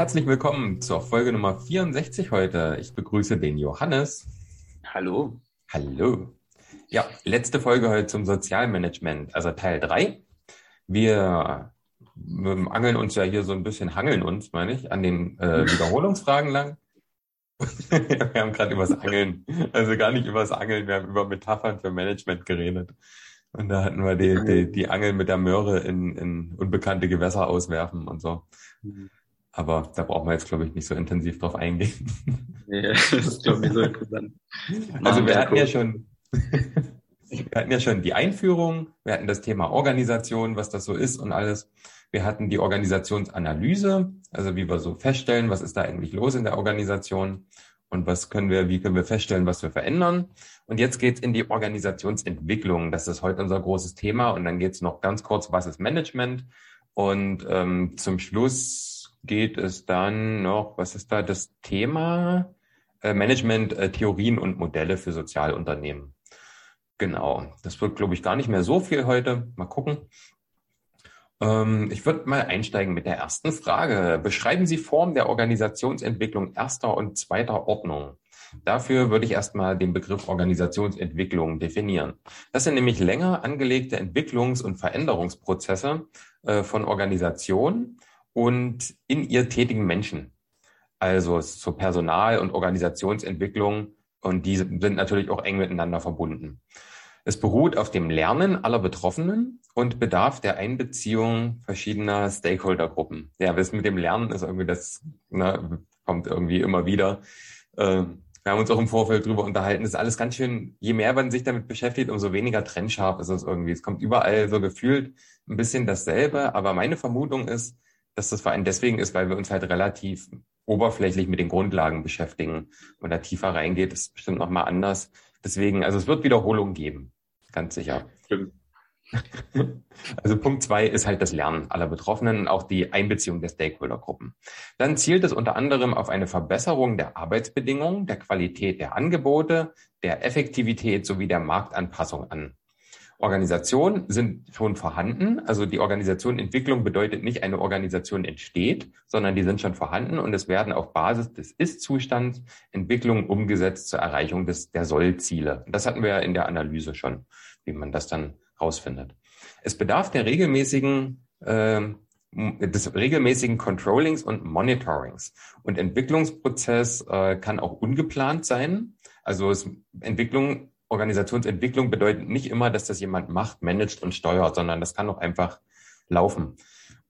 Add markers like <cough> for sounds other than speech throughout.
herzlich willkommen zur Folge Nummer 64 heute. Ich begrüße den Johannes. Hallo. Hallo. Ja, letzte Folge heute zum Sozialmanagement, also Teil 3. Wir angeln uns ja hier so ein bisschen, hangeln uns, meine ich, an den äh, <laughs> Wiederholungsfragen lang. <laughs> wir haben gerade übers Angeln, also gar nicht übers Angeln, wir haben über Metaphern für Management geredet. Und da hatten wir die, die, die Angel mit der Möhre in, in unbekannte Gewässer auswerfen und so. Mhm. Aber da brauchen wir jetzt, glaube ich, nicht so intensiv drauf eingehen. Nee, <laughs> das ist, glaube ich, so interessant. <laughs> Also wir hatten ja schon, <laughs> wir hatten ja schon die Einführung, wir hatten das Thema Organisation, was das so ist und alles. Wir hatten die Organisationsanalyse, also wie wir so feststellen, was ist da eigentlich los in der Organisation und was können wir, wie können wir feststellen, was wir verändern. Und jetzt geht's in die Organisationsentwicklung. Das ist heute unser großes Thema. Und dann geht's noch ganz kurz, was ist Management? Und ähm, zum Schluss geht es dann noch, was ist da das Thema? Äh, Management, äh, Theorien und Modelle für Sozialunternehmen. Genau, das wird, glaube ich, gar nicht mehr so viel heute. Mal gucken. Ähm, ich würde mal einsteigen mit der ersten Frage. Beschreiben Sie Form der Organisationsentwicklung erster und zweiter Ordnung. Dafür würde ich erstmal den Begriff Organisationsentwicklung definieren. Das sind nämlich länger angelegte Entwicklungs- und Veränderungsprozesse äh, von Organisationen, und in ihr tätigen Menschen. Also zur Personal- und Organisationsentwicklung und die sind natürlich auch eng miteinander verbunden. Es beruht auf dem Lernen aller Betroffenen und bedarf der Einbeziehung verschiedener Stakeholdergruppen. Ja, das mit dem Lernen ist irgendwie das, ne, kommt irgendwie immer wieder. Äh, wir haben uns auch im Vorfeld drüber unterhalten. Das ist alles ganz schön, je mehr man sich damit beschäftigt, umso weniger trennscharf ist es irgendwie. Es kommt überall so gefühlt ein bisschen dasselbe. Aber meine Vermutung ist, dass das vor allem deswegen ist, weil wir uns halt relativ oberflächlich mit den Grundlagen beschäftigen. Wenn da tiefer reingeht, ist bestimmt nochmal anders. Deswegen, also es wird Wiederholungen geben. Ganz sicher. Stimmt. <laughs> Also Punkt zwei ist halt das Lernen aller Betroffenen und auch die Einbeziehung der Stakeholdergruppen. Dann zielt es unter anderem auf eine Verbesserung der Arbeitsbedingungen, der Qualität der Angebote, der Effektivität sowie der Marktanpassung an. Organisationen sind schon vorhanden. Also die Organisationentwicklung bedeutet nicht, eine Organisation entsteht, sondern die sind schon vorhanden und es werden auf Basis des Ist-Zustands Entwicklungen umgesetzt zur Erreichung des, der Soll-Ziele. Das hatten wir ja in der Analyse schon, wie man das dann rausfindet. Es bedarf der regelmäßigen äh, des regelmäßigen Controllings und Monitorings. Und Entwicklungsprozess äh, kann auch ungeplant sein. Also es, Entwicklung Organisationsentwicklung bedeutet nicht immer, dass das jemand macht, managt und steuert, sondern das kann auch einfach laufen.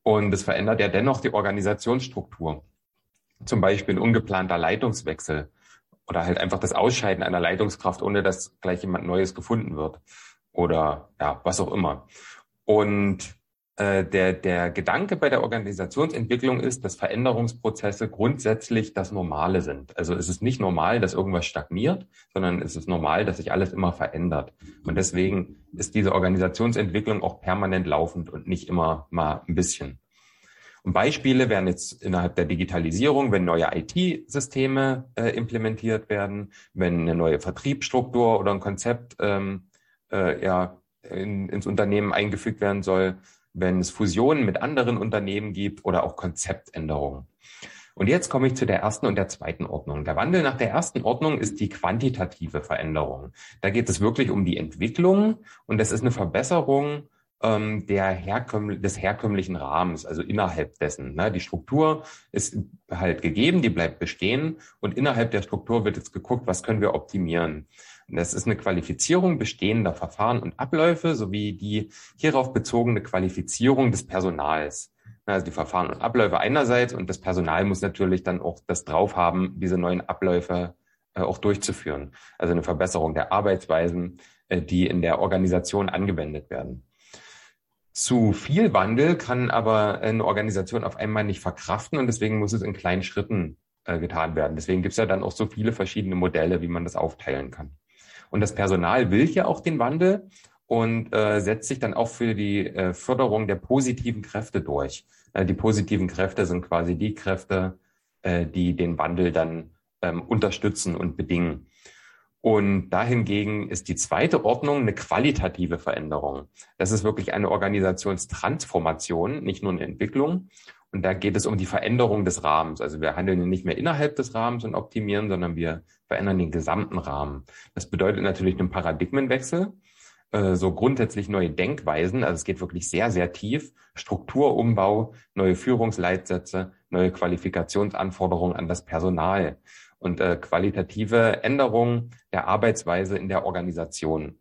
Und es verändert ja dennoch die Organisationsstruktur. Zum Beispiel ein ungeplanter Leitungswechsel oder halt einfach das Ausscheiden einer Leitungskraft, ohne dass gleich jemand Neues gefunden wird oder ja, was auch immer. Und äh, der, der Gedanke bei der Organisationsentwicklung ist, dass Veränderungsprozesse grundsätzlich das Normale sind. Also es ist nicht normal, dass irgendwas stagniert, sondern es ist normal, dass sich alles immer verändert. Und deswegen ist diese Organisationsentwicklung auch permanent laufend und nicht immer mal ein bisschen. Und Beispiele wären jetzt innerhalb der Digitalisierung, wenn neue IT-Systeme äh, implementiert werden, wenn eine neue Vertriebsstruktur oder ein Konzept ähm, äh, ja, in, ins Unternehmen eingefügt werden soll, wenn es Fusionen mit anderen Unternehmen gibt oder auch Konzeptänderungen. Und jetzt komme ich zu der ersten und der zweiten Ordnung. Der Wandel nach der ersten Ordnung ist die quantitative Veränderung. Da geht es wirklich um die Entwicklung und das ist eine Verbesserung ähm, der herkömm des herkömmlichen Rahmens, also innerhalb dessen. Ne? Die Struktur ist halt gegeben, die bleibt bestehen und innerhalb der Struktur wird jetzt geguckt, was können wir optimieren. Das ist eine Qualifizierung bestehender Verfahren und Abläufe sowie die hierauf bezogene Qualifizierung des Personals. Also die Verfahren und Abläufe einerseits und das Personal muss natürlich dann auch das drauf haben, diese neuen Abläufe äh, auch durchzuführen. Also eine Verbesserung der Arbeitsweisen, äh, die in der Organisation angewendet werden. Zu viel Wandel kann aber eine Organisation auf einmal nicht verkraften und deswegen muss es in kleinen Schritten äh, getan werden. Deswegen gibt es ja dann auch so viele verschiedene Modelle, wie man das aufteilen kann. Und das Personal will ja auch den Wandel und äh, setzt sich dann auch für die äh, Förderung der positiven Kräfte durch. Äh, die positiven Kräfte sind quasi die Kräfte, äh, die den Wandel dann ähm, unterstützen und bedingen. Und dahingegen ist die zweite Ordnung eine qualitative Veränderung. Das ist wirklich eine Organisationstransformation, nicht nur eine Entwicklung. Und da geht es um die Veränderung des Rahmens. Also wir handeln nicht mehr innerhalb des Rahmens und optimieren, sondern wir verändern den gesamten Rahmen. Das bedeutet natürlich einen Paradigmenwechsel, äh, so grundsätzlich neue Denkweisen. Also es geht wirklich sehr, sehr tief. Strukturumbau, neue Führungsleitsätze, neue Qualifikationsanforderungen an das Personal und äh, qualitative Änderungen der Arbeitsweise in der Organisation.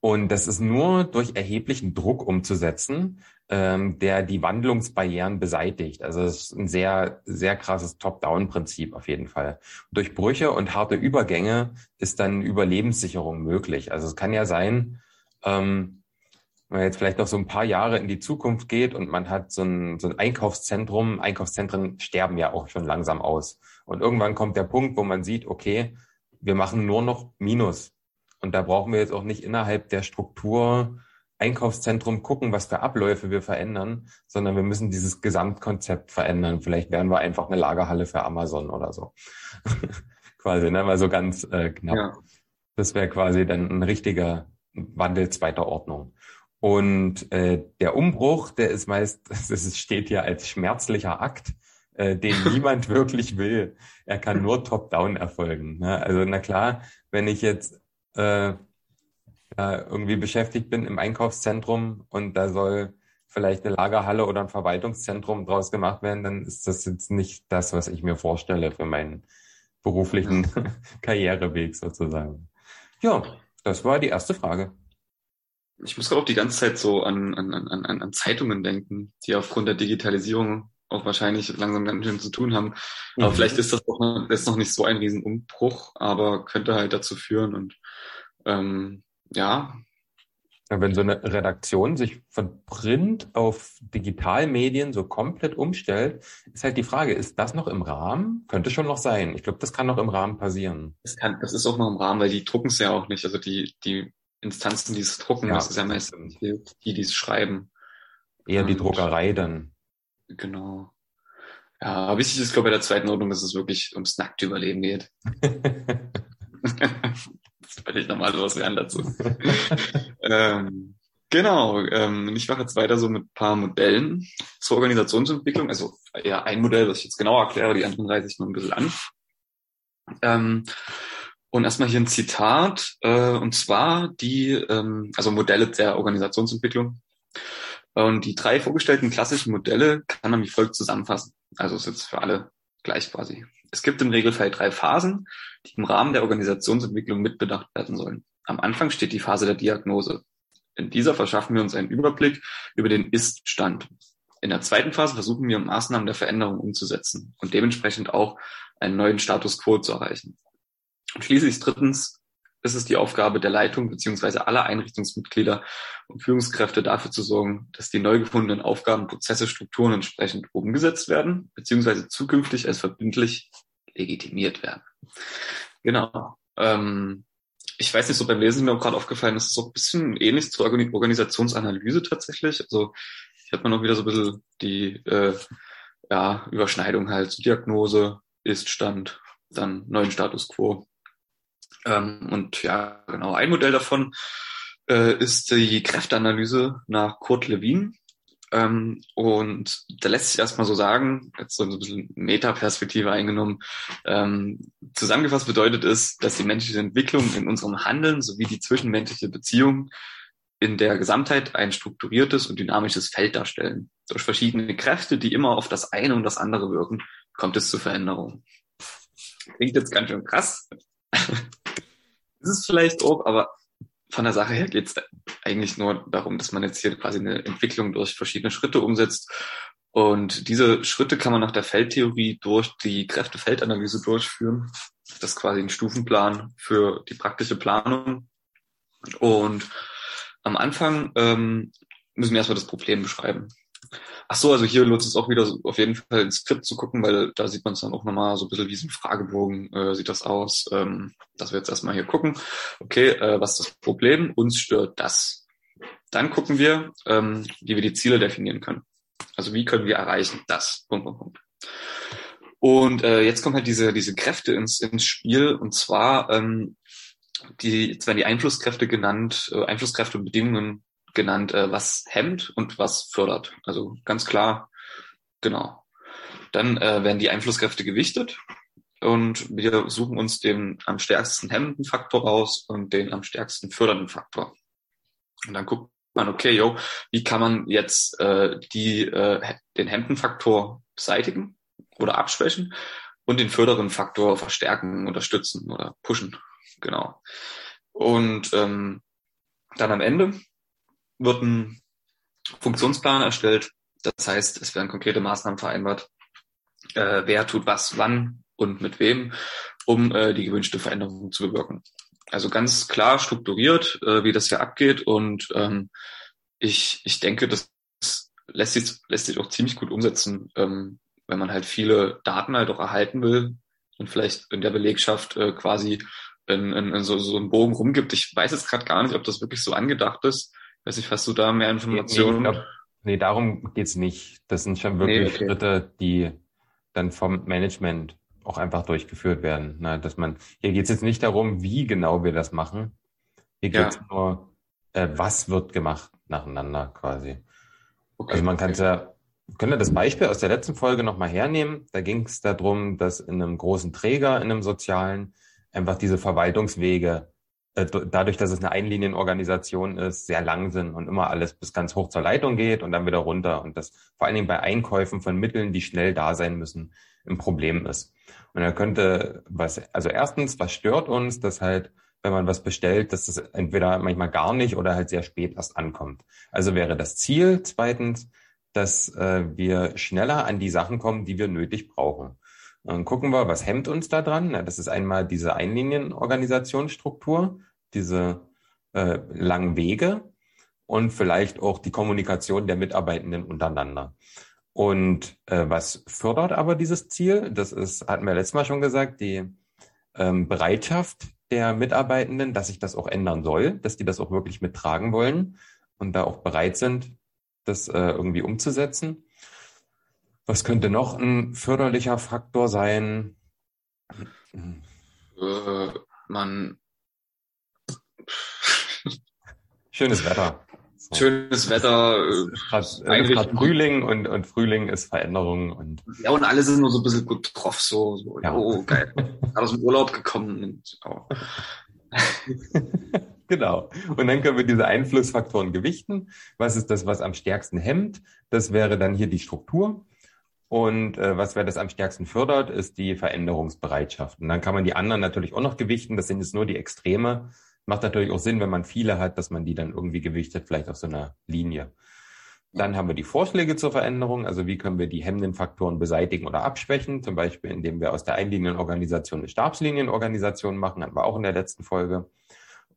Und das ist nur durch erheblichen Druck umzusetzen, ähm, der die Wandlungsbarrieren beseitigt. Also es ist ein sehr, sehr krasses Top-Down-Prinzip auf jeden Fall. Durch Brüche und harte Übergänge ist dann Überlebenssicherung möglich. Also es kann ja sein, ähm, wenn man jetzt vielleicht noch so ein paar Jahre in die Zukunft geht und man hat so ein, so ein Einkaufszentrum, Einkaufszentren sterben ja auch schon langsam aus. Und irgendwann kommt der Punkt, wo man sieht, okay, wir machen nur noch Minus. Und da brauchen wir jetzt auch nicht innerhalb der Struktur Einkaufszentrum gucken, was für Abläufe wir verändern, sondern wir müssen dieses Gesamtkonzept verändern. Vielleicht werden wir einfach eine Lagerhalle für Amazon oder so. <laughs> quasi, ne? Mal so ganz äh, knapp. Ja. Das wäre quasi dann ein richtiger Wandel zweiter Ordnung. Und äh, der Umbruch, der ist meist, <laughs> das steht ja als schmerzlicher Akt, äh, den <laughs> niemand wirklich will. Er kann nur top-down erfolgen. Ne? Also na klar, wenn ich jetzt äh, irgendwie beschäftigt bin im Einkaufszentrum und da soll vielleicht eine Lagerhalle oder ein Verwaltungszentrum draus gemacht werden, dann ist das jetzt nicht das, was ich mir vorstelle für meinen beruflichen <laughs> Karriereweg sozusagen. Ja, das war die erste Frage. Ich muss auch die ganze Zeit so an, an, an, an Zeitungen denken, die aufgrund der Digitalisierung auch wahrscheinlich langsam ganz schön zu tun haben. Aber mhm. vielleicht ist das auch noch, ist noch nicht so ein Riesenumbruch, aber könnte halt dazu führen und ähm, ja. Wenn so eine Redaktion sich von Print auf Digitalmedien so komplett umstellt, ist halt die Frage, ist das noch im Rahmen? Könnte schon noch sein. Ich glaube, das kann noch im Rahmen passieren. Das kann, das ist auch noch im Rahmen, weil die drucken es ja auch nicht. Also die, die Instanzen, die es drucken, ja, das ist ja meistens die, die es schreiben. Eher Und, die Druckerei dann. Genau. Ja, wichtig ist, glaube ich, bei der zweiten Ordnung, dass es wirklich ums nackte Überleben geht. <laughs> <laughs> das werde ich nochmal was lernen dazu. <laughs> ähm, genau, ähm, ich mache jetzt weiter so mit ein paar Modellen zur Organisationsentwicklung. Also eher ein Modell, was ich jetzt genau erkläre, die anderen reiße ich noch ein bisschen an. Ähm, und erstmal hier ein Zitat, äh, und zwar die, ähm, also Modelle der Organisationsentwicklung. Und die drei vorgestellten klassischen Modelle kann man wie folgt zusammenfassen. Also ist jetzt für alle gleich quasi. Es gibt im Regelfall drei Phasen, die im Rahmen der Organisationsentwicklung mitbedacht werden sollen. Am Anfang steht die Phase der Diagnose. In dieser verschaffen wir uns einen Überblick über den Ist-Stand. In der zweiten Phase versuchen wir, Maßnahmen der Veränderung umzusetzen und dementsprechend auch einen neuen Status quo zu erreichen. Und schließlich drittens ist es die Aufgabe der Leitung beziehungsweise aller Einrichtungsmitglieder und Führungskräfte dafür zu sorgen, dass die neu gefundenen Aufgaben, Prozesse, Strukturen entsprechend umgesetzt werden, beziehungsweise zukünftig als verbindlich legitimiert werden. Genau. Ähm, ich weiß nicht, so beim Lesen ist mir auch gerade aufgefallen, das ist so ein bisschen ähnlich zur Organisationsanalyse tatsächlich. Also hier hat man auch wieder so ein bisschen die äh, ja, Überschneidung halt, Diagnose, Ist-Stand, dann neuen Status quo ähm, und ja, genau, ein Modell davon äh, ist die Kräfteanalyse nach Kurt Lewin. Ähm, und da lässt sich erstmal so sagen, jetzt so ein bisschen Metaperspektive eingenommen, ähm, zusammengefasst bedeutet es, dass die menschliche Entwicklung in unserem Handeln sowie die zwischenmenschliche Beziehung in der Gesamtheit ein strukturiertes und dynamisches Feld darstellen. Durch verschiedene Kräfte, die immer auf das eine und das andere wirken, kommt es zu Veränderungen. Klingt jetzt ganz schön krass. <laughs> ist es vielleicht auch, aber von der Sache her geht es eigentlich nur darum, dass man jetzt hier quasi eine Entwicklung durch verschiedene Schritte umsetzt. Und diese Schritte kann man nach der Feldtheorie durch die Kräftefeldanalyse durchführen. Das ist quasi ein Stufenplan für die praktische Planung. Und am Anfang ähm, müssen wir erstmal das Problem beschreiben. Ach so, also hier lohnt es auch wieder auf jeden Fall ins Skript zu gucken, weil da sieht man es dann auch nochmal so ein bisschen wie so ein Fragebogen äh, sieht das aus. Ähm, dass wir jetzt erstmal hier gucken, okay, äh, was ist das Problem? Uns stört das. Dann gucken wir, ähm, wie wir die Ziele definieren können. Also wie können wir erreichen das? Punkt, Punkt, Punkt. Und äh, jetzt kommen halt diese, diese Kräfte ins, ins Spiel. Und zwar ähm, die, jetzt werden die Einflusskräfte genannt, äh, Einflusskräfte und Bedingungen genannt, äh, was hemmt und was fördert. Also ganz klar, genau. Dann äh, werden die Einflusskräfte gewichtet und wir suchen uns den am stärksten hemmenden Faktor raus und den am stärksten fördernden Faktor. Und dann guckt man, okay, yo, wie kann man jetzt äh, die, äh, den hemmenden Faktor beseitigen oder abschwächen und den fördernden Faktor verstärken, unterstützen oder pushen. Genau. Und ähm, dann am Ende wird ein Funktionsplan erstellt. Das heißt, es werden konkrete Maßnahmen vereinbart, äh, wer tut was, wann und mit wem, um äh, die gewünschte Veränderung zu bewirken. Also ganz klar strukturiert, äh, wie das hier abgeht. Und ähm, ich, ich denke, das lässt sich, lässt sich auch ziemlich gut umsetzen, ähm, wenn man halt viele Daten halt auch erhalten will und vielleicht in der Belegschaft äh, quasi in, in, in so, so einen Bogen rumgibt. Ich weiß jetzt gerade gar nicht, ob das wirklich so angedacht ist. Weiß nicht, hast du da mehr Informationen? Nee, glaub, nee darum geht's nicht. Das sind schon wirklich nee, okay. Schritte, die dann vom Management auch einfach durchgeführt werden. Ne? Dass man, hier geht's jetzt nicht darum, wie genau wir das machen. Hier geht's ja. nur, äh, was wird gemacht nacheinander quasi. Okay, also man kann okay. ja können wir das Beispiel aus der letzten Folge nochmal hernehmen. Da ging es darum, dass in einem großen Träger, in einem sozialen, einfach diese Verwaltungswege, dadurch, dass es eine Einlinienorganisation ist, sehr lang sind und immer alles bis ganz hoch zur Leitung geht und dann wieder runter. Und das vor allen Dingen bei Einkäufen von Mitteln, die schnell da sein müssen, ein Problem ist. Und da könnte was, also erstens, was stört uns, dass halt, wenn man was bestellt, dass das entweder manchmal gar nicht oder halt sehr spät erst ankommt. Also wäre das Ziel. Zweitens, dass äh, wir schneller an die Sachen kommen, die wir nötig brauchen. Dann gucken wir, was hemmt uns da dran? Ja, das ist einmal diese Einlinienorganisationsstruktur, diese äh, langen Wege und vielleicht auch die Kommunikation der Mitarbeitenden untereinander. Und äh, was fördert aber dieses Ziel? Das ist, hatten wir letztes Mal schon gesagt, die ähm, Bereitschaft der Mitarbeitenden, dass sich das auch ändern soll, dass die das auch wirklich mittragen wollen und da auch bereit sind, das äh, irgendwie umzusetzen. Was könnte noch ein förderlicher Faktor sein? Äh, man. Schönes Wetter. So. <laughs> Schönes Wetter. Äh, gerade Frühling und, und Frühling ist Veränderung und. Ja, und alle sind nur so ein bisschen gut drauf, so, so ja. oh, geil. Aus dem Urlaub gekommen und, oh. <laughs> Genau. Und dann können wir diese Einflussfaktoren gewichten. Was ist das, was am stärksten hemmt? Das wäre dann hier die Struktur. Und äh, was wäre das am stärksten fördert, ist die Veränderungsbereitschaft. Und dann kann man die anderen natürlich auch noch gewichten. Das sind jetzt nur die Extreme. Macht natürlich auch Sinn, wenn man viele hat, dass man die dann irgendwie gewichtet, vielleicht auf so einer Linie. Dann haben wir die Vorschläge zur Veränderung. Also wie können wir die hemmenden Faktoren beseitigen oder abschwächen? Zum Beispiel, indem wir aus der Einlinienorganisation eine Stabslinienorganisation machen. Hatten wir auch in der letzten Folge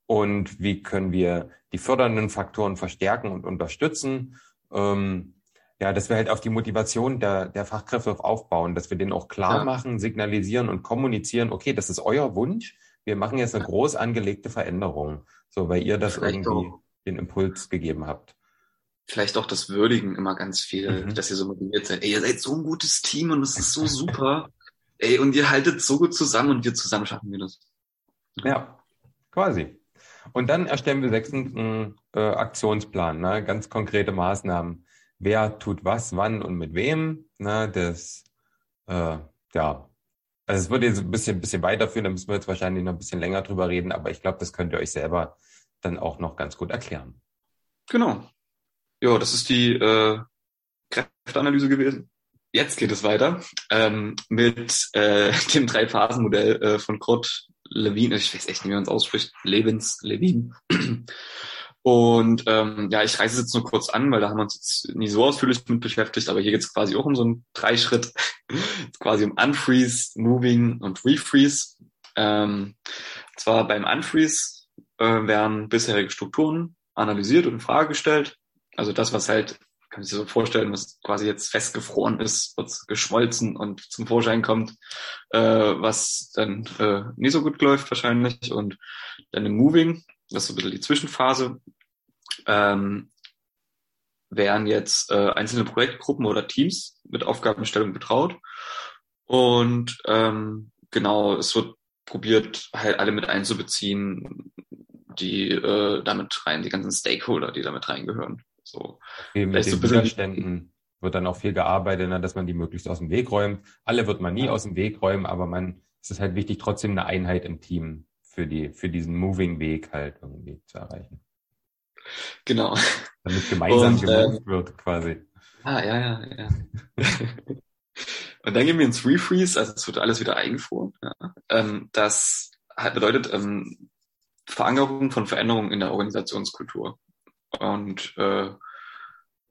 und wie können wir die fördernden Faktoren verstärken und unterstützen. Ähm, ja, dass wir halt auf die Motivation der, der Fachkräfte aufbauen, dass wir denen auch klar ja. machen, signalisieren und kommunizieren, okay, das ist euer Wunsch, wir machen jetzt eine groß angelegte Veränderung, so weil ihr das Vielleicht irgendwie auch. den Impuls gegeben habt. Vielleicht auch das Würdigen immer ganz viel, mhm. dass ihr so motiviert seid. Ey, ihr seid so ein gutes Team und es ist so <laughs> super. Ey, und ihr haltet so gut zusammen und wir zusammen schaffen wir das. Ja, quasi. Und dann erstellen wir sechstens einen äh, Aktionsplan, ne? ganz konkrete Maßnahmen. Wer tut was, wann und mit wem. Ne? Das, äh, ja, also es würde jetzt ein bisschen, bisschen weiterführen, da müssen wir jetzt wahrscheinlich noch ein bisschen länger drüber reden, aber ich glaube, das könnt ihr euch selber dann auch noch ganz gut erklären. Genau. Ja, das ist die äh, Kräfteanalyse gewesen. Jetzt geht es weiter ähm, mit äh, <laughs> dem Drei-Phasen-Modell äh, von Kurt Levin, ich weiß echt nicht, wie man es ausspricht, Levins, Levin. Und ähm, ja, ich reiße es jetzt nur kurz an, weil da haben wir uns jetzt nie so ausführlich mit beschäftigt, aber hier geht es quasi auch um so einen Dreischritt, <laughs> quasi um Unfreeze, Moving und Refreeze. Ähm, zwar beim Unfreeze äh, werden bisherige Strukturen analysiert und in Frage gestellt. Also das, was halt kann sich so vorstellen, was quasi jetzt festgefroren ist, wird geschmolzen und zum Vorschein kommt, äh, was dann äh, nie so gut läuft wahrscheinlich. Und dann im Moving, das ist so ein bisschen die Zwischenphase, ähm, werden jetzt äh, einzelne Projektgruppen oder Teams mit Aufgabenstellung betraut. Und ähm, genau, es wird probiert halt alle mit einzubeziehen, die äh, damit rein, die ganzen Stakeholder, die damit reingehören. So. Okay, mit den so Widerständen wird dann auch viel gearbeitet, ne, dass man die möglichst aus dem Weg räumt. Alle wird man nie aus dem Weg räumen, aber man, es ist halt wichtig, trotzdem eine Einheit im Team für die, für diesen Moving Weg halt irgendwie zu erreichen. Genau. Damit gemeinsam Und, äh, wird, quasi. Ah, ja, ja, ja. Und dann gehen wir ins Refreeze, also es wird alles wieder eingefroren. Ja. Ähm, das halt bedeutet ähm, Verankerung von Veränderungen in der Organisationskultur. Und äh,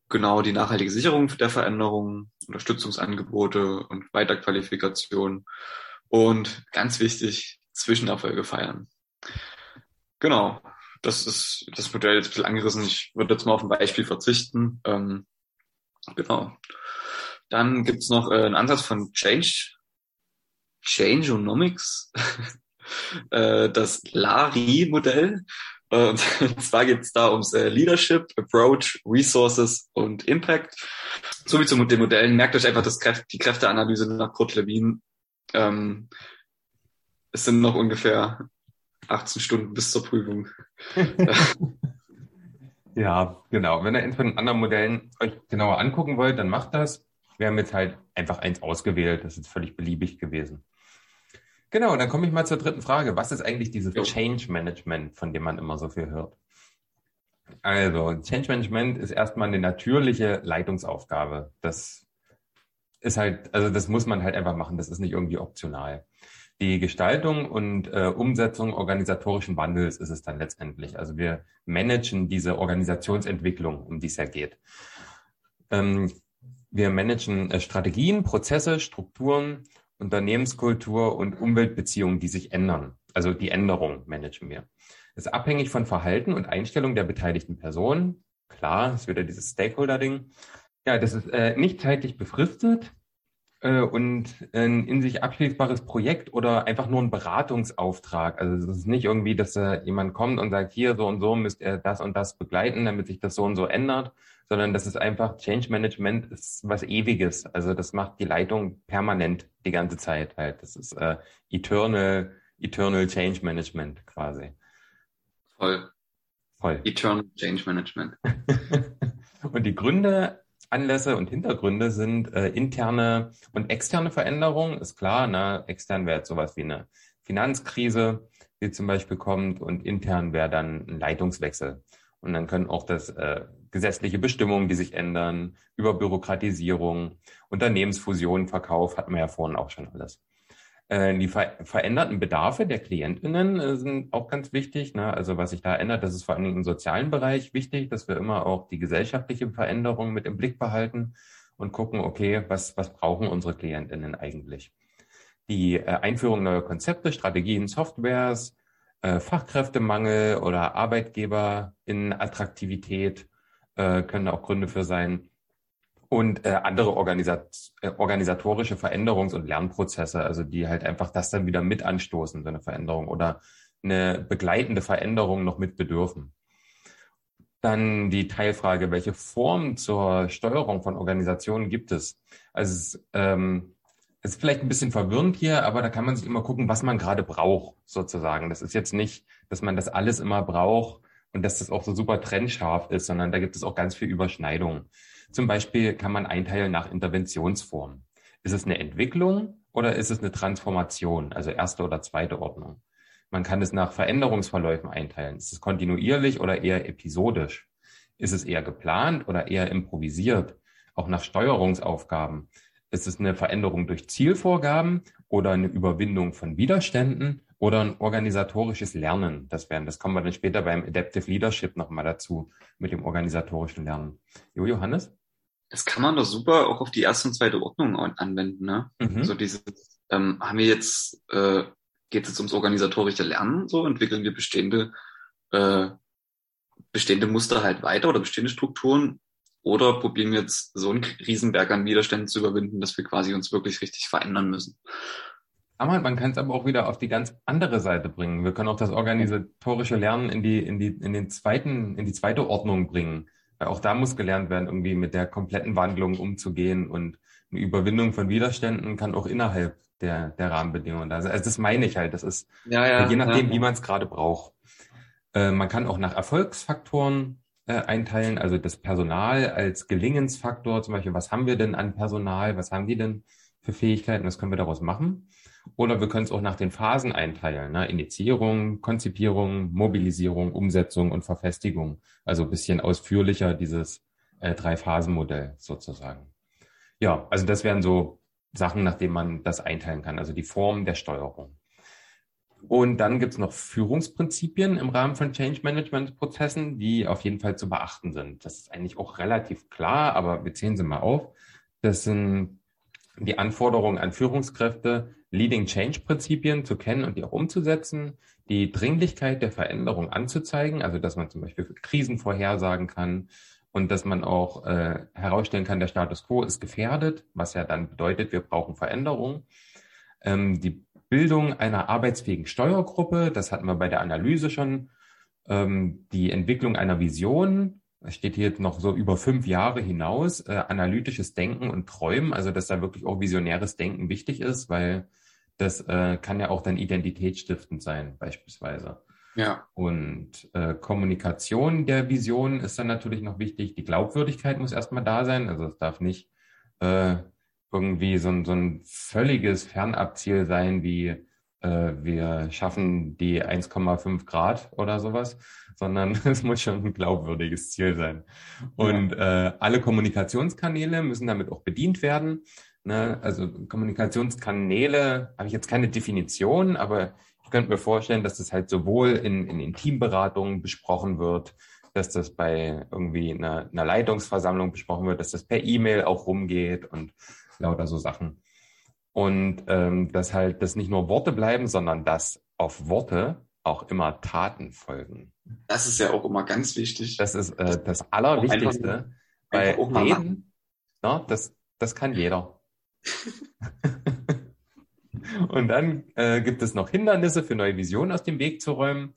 genau die nachhaltige Sicherung der Veränderungen, Unterstützungsangebote und Weiterqualifikation und ganz wichtig, Zwischenerfolge feiern. Genau, das ist das Modell jetzt ein bisschen angerissen. Ich würde jetzt mal auf ein Beispiel verzichten. Ähm, genau. Dann gibt's noch äh, einen Ansatz von Change, Changeonomics, <laughs> äh, das LARI-Modell. Äh, und <laughs> zwar geht es da ums äh, Leadership, Approach, Resources und Impact. So wie zu den Modellen. Merkt euch einfach das Kräfte, die Kräfteanalyse nach Kurt Lewin. Ähm, es sind noch ungefähr 18 Stunden bis zur Prüfung. <laughs> ja, genau. Wenn ihr eins von den anderen Modellen euch genauer angucken wollt, dann macht das. Wir haben jetzt halt einfach eins ausgewählt. Das ist völlig beliebig gewesen. Genau, dann komme ich mal zur dritten Frage. Was ist eigentlich dieses Change Management, von dem man immer so viel hört? Also, Change Management ist erstmal eine natürliche Leitungsaufgabe. Das ist halt, also das muss man halt einfach machen. Das ist nicht irgendwie optional. Die Gestaltung und äh, Umsetzung organisatorischen Wandels ist es dann letztendlich. Also wir managen diese Organisationsentwicklung, um die es ja geht. Ähm, wir managen äh, Strategien, Prozesse, Strukturen Unternehmenskultur und Umweltbeziehungen, die sich ändern. Also die Änderung managen wir. Das ist abhängig von Verhalten und Einstellung der beteiligten Personen. Klar, das ist wieder dieses Stakeholder-Ding. Ja, das ist äh, nicht zeitlich befristet äh, und ein in sich abschließbares Projekt oder einfach nur ein Beratungsauftrag. Also es ist nicht irgendwie, dass äh, jemand kommt und sagt, hier so und so müsst ihr das und das begleiten, damit sich das so und so ändert, sondern das ist einfach Change Management ist was Ewiges. Also das macht die Leitung permanent die ganze Zeit halt. Das ist äh, eternal, eternal Change Management quasi. Voll. Voll. Eternal Change Management. <laughs> und die Gründe, Anlässe und Hintergründe sind äh, interne und externe Veränderungen, ist klar. Ne? Extern wäre jetzt sowas wie eine Finanzkrise, die zum Beispiel kommt, und intern wäre dann ein Leitungswechsel. Und dann können auch das äh, gesetzliche Bestimmungen, die sich ändern, über Bürokratisierung, Unternehmensfusion, Verkauf, hatten wir ja vorhin auch schon alles. Äh, die ver veränderten Bedarfe der KlientInnen äh, sind auch ganz wichtig. Ne? Also was sich da ändert, das ist vor allen Dingen im sozialen Bereich wichtig, dass wir immer auch die gesellschaftliche Veränderung mit im Blick behalten und gucken, okay, was, was brauchen unsere KlientInnen eigentlich? Die äh, Einführung neuer Konzepte, Strategien, Softwares, äh, Fachkräftemangel oder Arbeitgeber in Attraktivität äh, können auch Gründe für sein. Und äh, andere Organisat äh, organisatorische Veränderungs- und Lernprozesse, also die halt einfach das dann wieder mit anstoßen, so eine Veränderung oder eine begleitende Veränderung noch mit bedürfen. Dann die Teilfrage, welche Form zur Steuerung von Organisationen gibt es? Also es, ähm, es ist vielleicht ein bisschen verwirrend hier, aber da kann man sich immer gucken, was man gerade braucht, sozusagen. Das ist jetzt nicht, dass man das alles immer braucht und dass das auch so super trennscharf ist, sondern da gibt es auch ganz viel Überschneidung. Zum Beispiel kann man einteilen nach Interventionsform. Ist es eine Entwicklung oder ist es eine Transformation, also erste oder zweite Ordnung? Man kann es nach Veränderungsverläufen einteilen. Ist es kontinuierlich oder eher episodisch? Ist es eher geplant oder eher improvisiert? Auch nach Steuerungsaufgaben. Ist es eine Veränderung durch Zielvorgaben oder eine Überwindung von Widerständen oder ein organisatorisches Lernen? Das werden, das kommen wir dann später beim Adaptive Leadership nochmal dazu mit dem organisatorischen Lernen. Jo, Johannes? Das kann man doch super auch auf die erste und zweite Ordnung anwenden, ne? Mhm. So dieses, ähm, haben wir jetzt, äh, geht es jetzt ums organisatorische Lernen, so entwickeln wir bestehende, äh, bestehende Muster halt weiter oder bestehende Strukturen oder probieren wir jetzt so einen Riesenberg an Widerständen zu überwinden, dass wir quasi uns wirklich richtig verändern müssen. Aber man kann es aber auch wieder auf die ganz andere Seite bringen. Wir können auch das organisatorische Lernen in die, in die, in den zweiten, in die zweite Ordnung bringen. Weil auch da muss gelernt werden, irgendwie mit der kompletten Wandlung umzugehen und eine Überwindung von Widerständen kann auch innerhalb der, der Rahmenbedingungen. Also, also das meine ich halt. Das ist ja, ja, je nachdem, ja. wie man es gerade braucht. Äh, man kann auch nach Erfolgsfaktoren äh, einteilen, also das Personal als Gelingensfaktor, zum Beispiel, was haben wir denn an Personal, was haben die denn für Fähigkeiten, was können wir daraus machen? Oder wir können es auch nach den Phasen einteilen, ne? Initiierung, Konzipierung, Mobilisierung, Umsetzung und Verfestigung. Also ein bisschen ausführlicher dieses äh, Drei-Phasen-Modell sozusagen. Ja, also das wären so Sachen, nach denen man das einteilen kann, also die Form der Steuerung. Und dann gibt's noch Führungsprinzipien im Rahmen von Change Management Prozessen, die auf jeden Fall zu beachten sind. Das ist eigentlich auch relativ klar, aber wir zählen sie mal auf. Das sind die Anforderungen an Führungskräfte, Leading Change Prinzipien zu kennen und die auch umzusetzen, die Dringlichkeit der Veränderung anzuzeigen, also dass man zum Beispiel Krisen vorhersagen kann und dass man auch äh, herausstellen kann, der Status quo ist gefährdet, was ja dann bedeutet, wir brauchen Veränderung. Ähm, die Bildung einer arbeitsfähigen Steuergruppe, das hatten wir bei der Analyse schon, ähm, die Entwicklung einer Vision, steht hier noch so über fünf Jahre hinaus, äh, analytisches Denken und Träumen, also dass da wirklich auch visionäres Denken wichtig ist, weil das äh, kann ja auch dann identitätsstiftend sein, beispielsweise. Ja. Und äh, Kommunikation der Vision ist dann natürlich noch wichtig. Die Glaubwürdigkeit muss erstmal da sein. Also es darf nicht äh, irgendwie so ein, so ein völliges Fernabziel sein, wie äh, wir schaffen die 1,5 Grad oder sowas, sondern <laughs> es muss schon ein glaubwürdiges Ziel sein. Und äh, alle Kommunikationskanäle müssen damit auch bedient werden. Ne? Also Kommunikationskanäle habe ich jetzt keine Definition, aber ich könnte mir vorstellen, dass das halt sowohl in, in Intimberatungen besprochen wird, dass das bei irgendwie einer, einer Leitungsversammlung besprochen wird, dass das per E-Mail auch rumgeht und lauter so Sachen. Und ähm, dass halt das nicht nur Worte bleiben, sondern dass auf Worte auch immer Taten folgen. Das ist ja auch immer ganz wichtig. Das ist äh, das Allerwichtigste. Mal Reden, ne, das, das kann jeder. <laughs> und dann äh, gibt es noch Hindernisse für neue Visionen aus dem Weg zu räumen.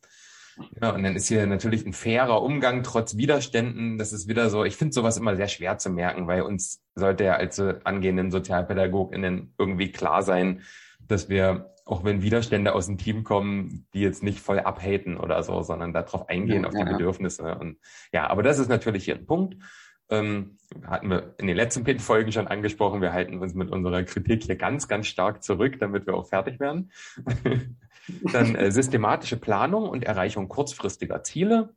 Ja, und dann ist hier natürlich ein fairer Umgang trotz Widerständen. Das ist wieder so, ich finde sowas immer sehr schwer zu merken, weil uns sollte ja als angehenden SozialpädagogInnen irgendwie klar sein, dass wir, auch wenn Widerstände aus dem Team kommen, die jetzt nicht voll abhaten oder so, sondern darauf eingehen, Ja, auf die ja. Bedürfnisse. Und ja, aber das ist natürlich hier ein Punkt. Ähm, hatten wir in den letzten Folgen schon angesprochen. Wir halten uns mit unserer Kritik hier ganz, ganz stark zurück, damit wir auch fertig werden. <laughs> Dann äh, systematische Planung und Erreichung kurzfristiger Ziele.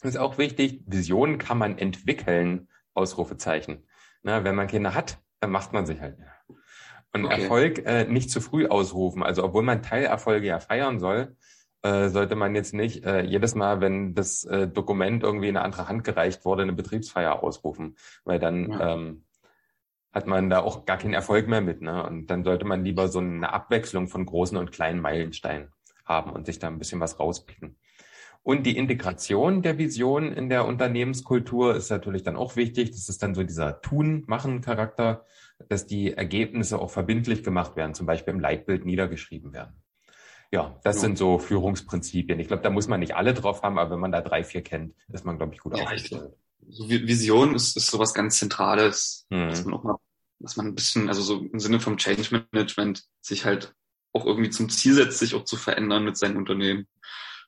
Das ist auch wichtig. Visionen kann man entwickeln, Ausrufezeichen. Na, wenn man Kinder hat, dann macht man sich halt. Und Okay. Erfolg äh, nicht zu früh ausrufen. Also obwohl man Teilerfolge ja feiern soll, äh, sollte man jetzt nicht äh, jedes Mal, wenn das äh, Dokument irgendwie in eine andere Hand gereicht wurde, eine Betriebsfeier ausrufen, weil dann Ja. ähm, hat man da auch gar keinen Erfolg mehr mit. Ne? Und dann sollte man lieber so eine Abwechslung von großen und kleinen Meilensteinen haben und sich da ein bisschen was rauspicken. Und die Integration der Vision in der Unternehmenskultur ist natürlich dann auch wichtig. Das ist dann so dieser Tun-Machen-Charakter, dass die Ergebnisse auch verbindlich gemacht werden, zum Beispiel im Leitbild niedergeschrieben werden. Ja, das Ja. sind so Führungsprinzipien. Ich glaube, da muss man nicht alle drauf haben, aber wenn man da drei, vier kennt, ist man, glaube ich, gut Ja, ich aufgestellt. So Vi- Vision ist, ist sowas ganz Zentrales, Mhm. dass man auch mal, dass man ein bisschen, also so im Sinne vom Change Management, sich halt auch irgendwie zum Ziel setzt, sich auch zu verändern mit seinem Unternehmen,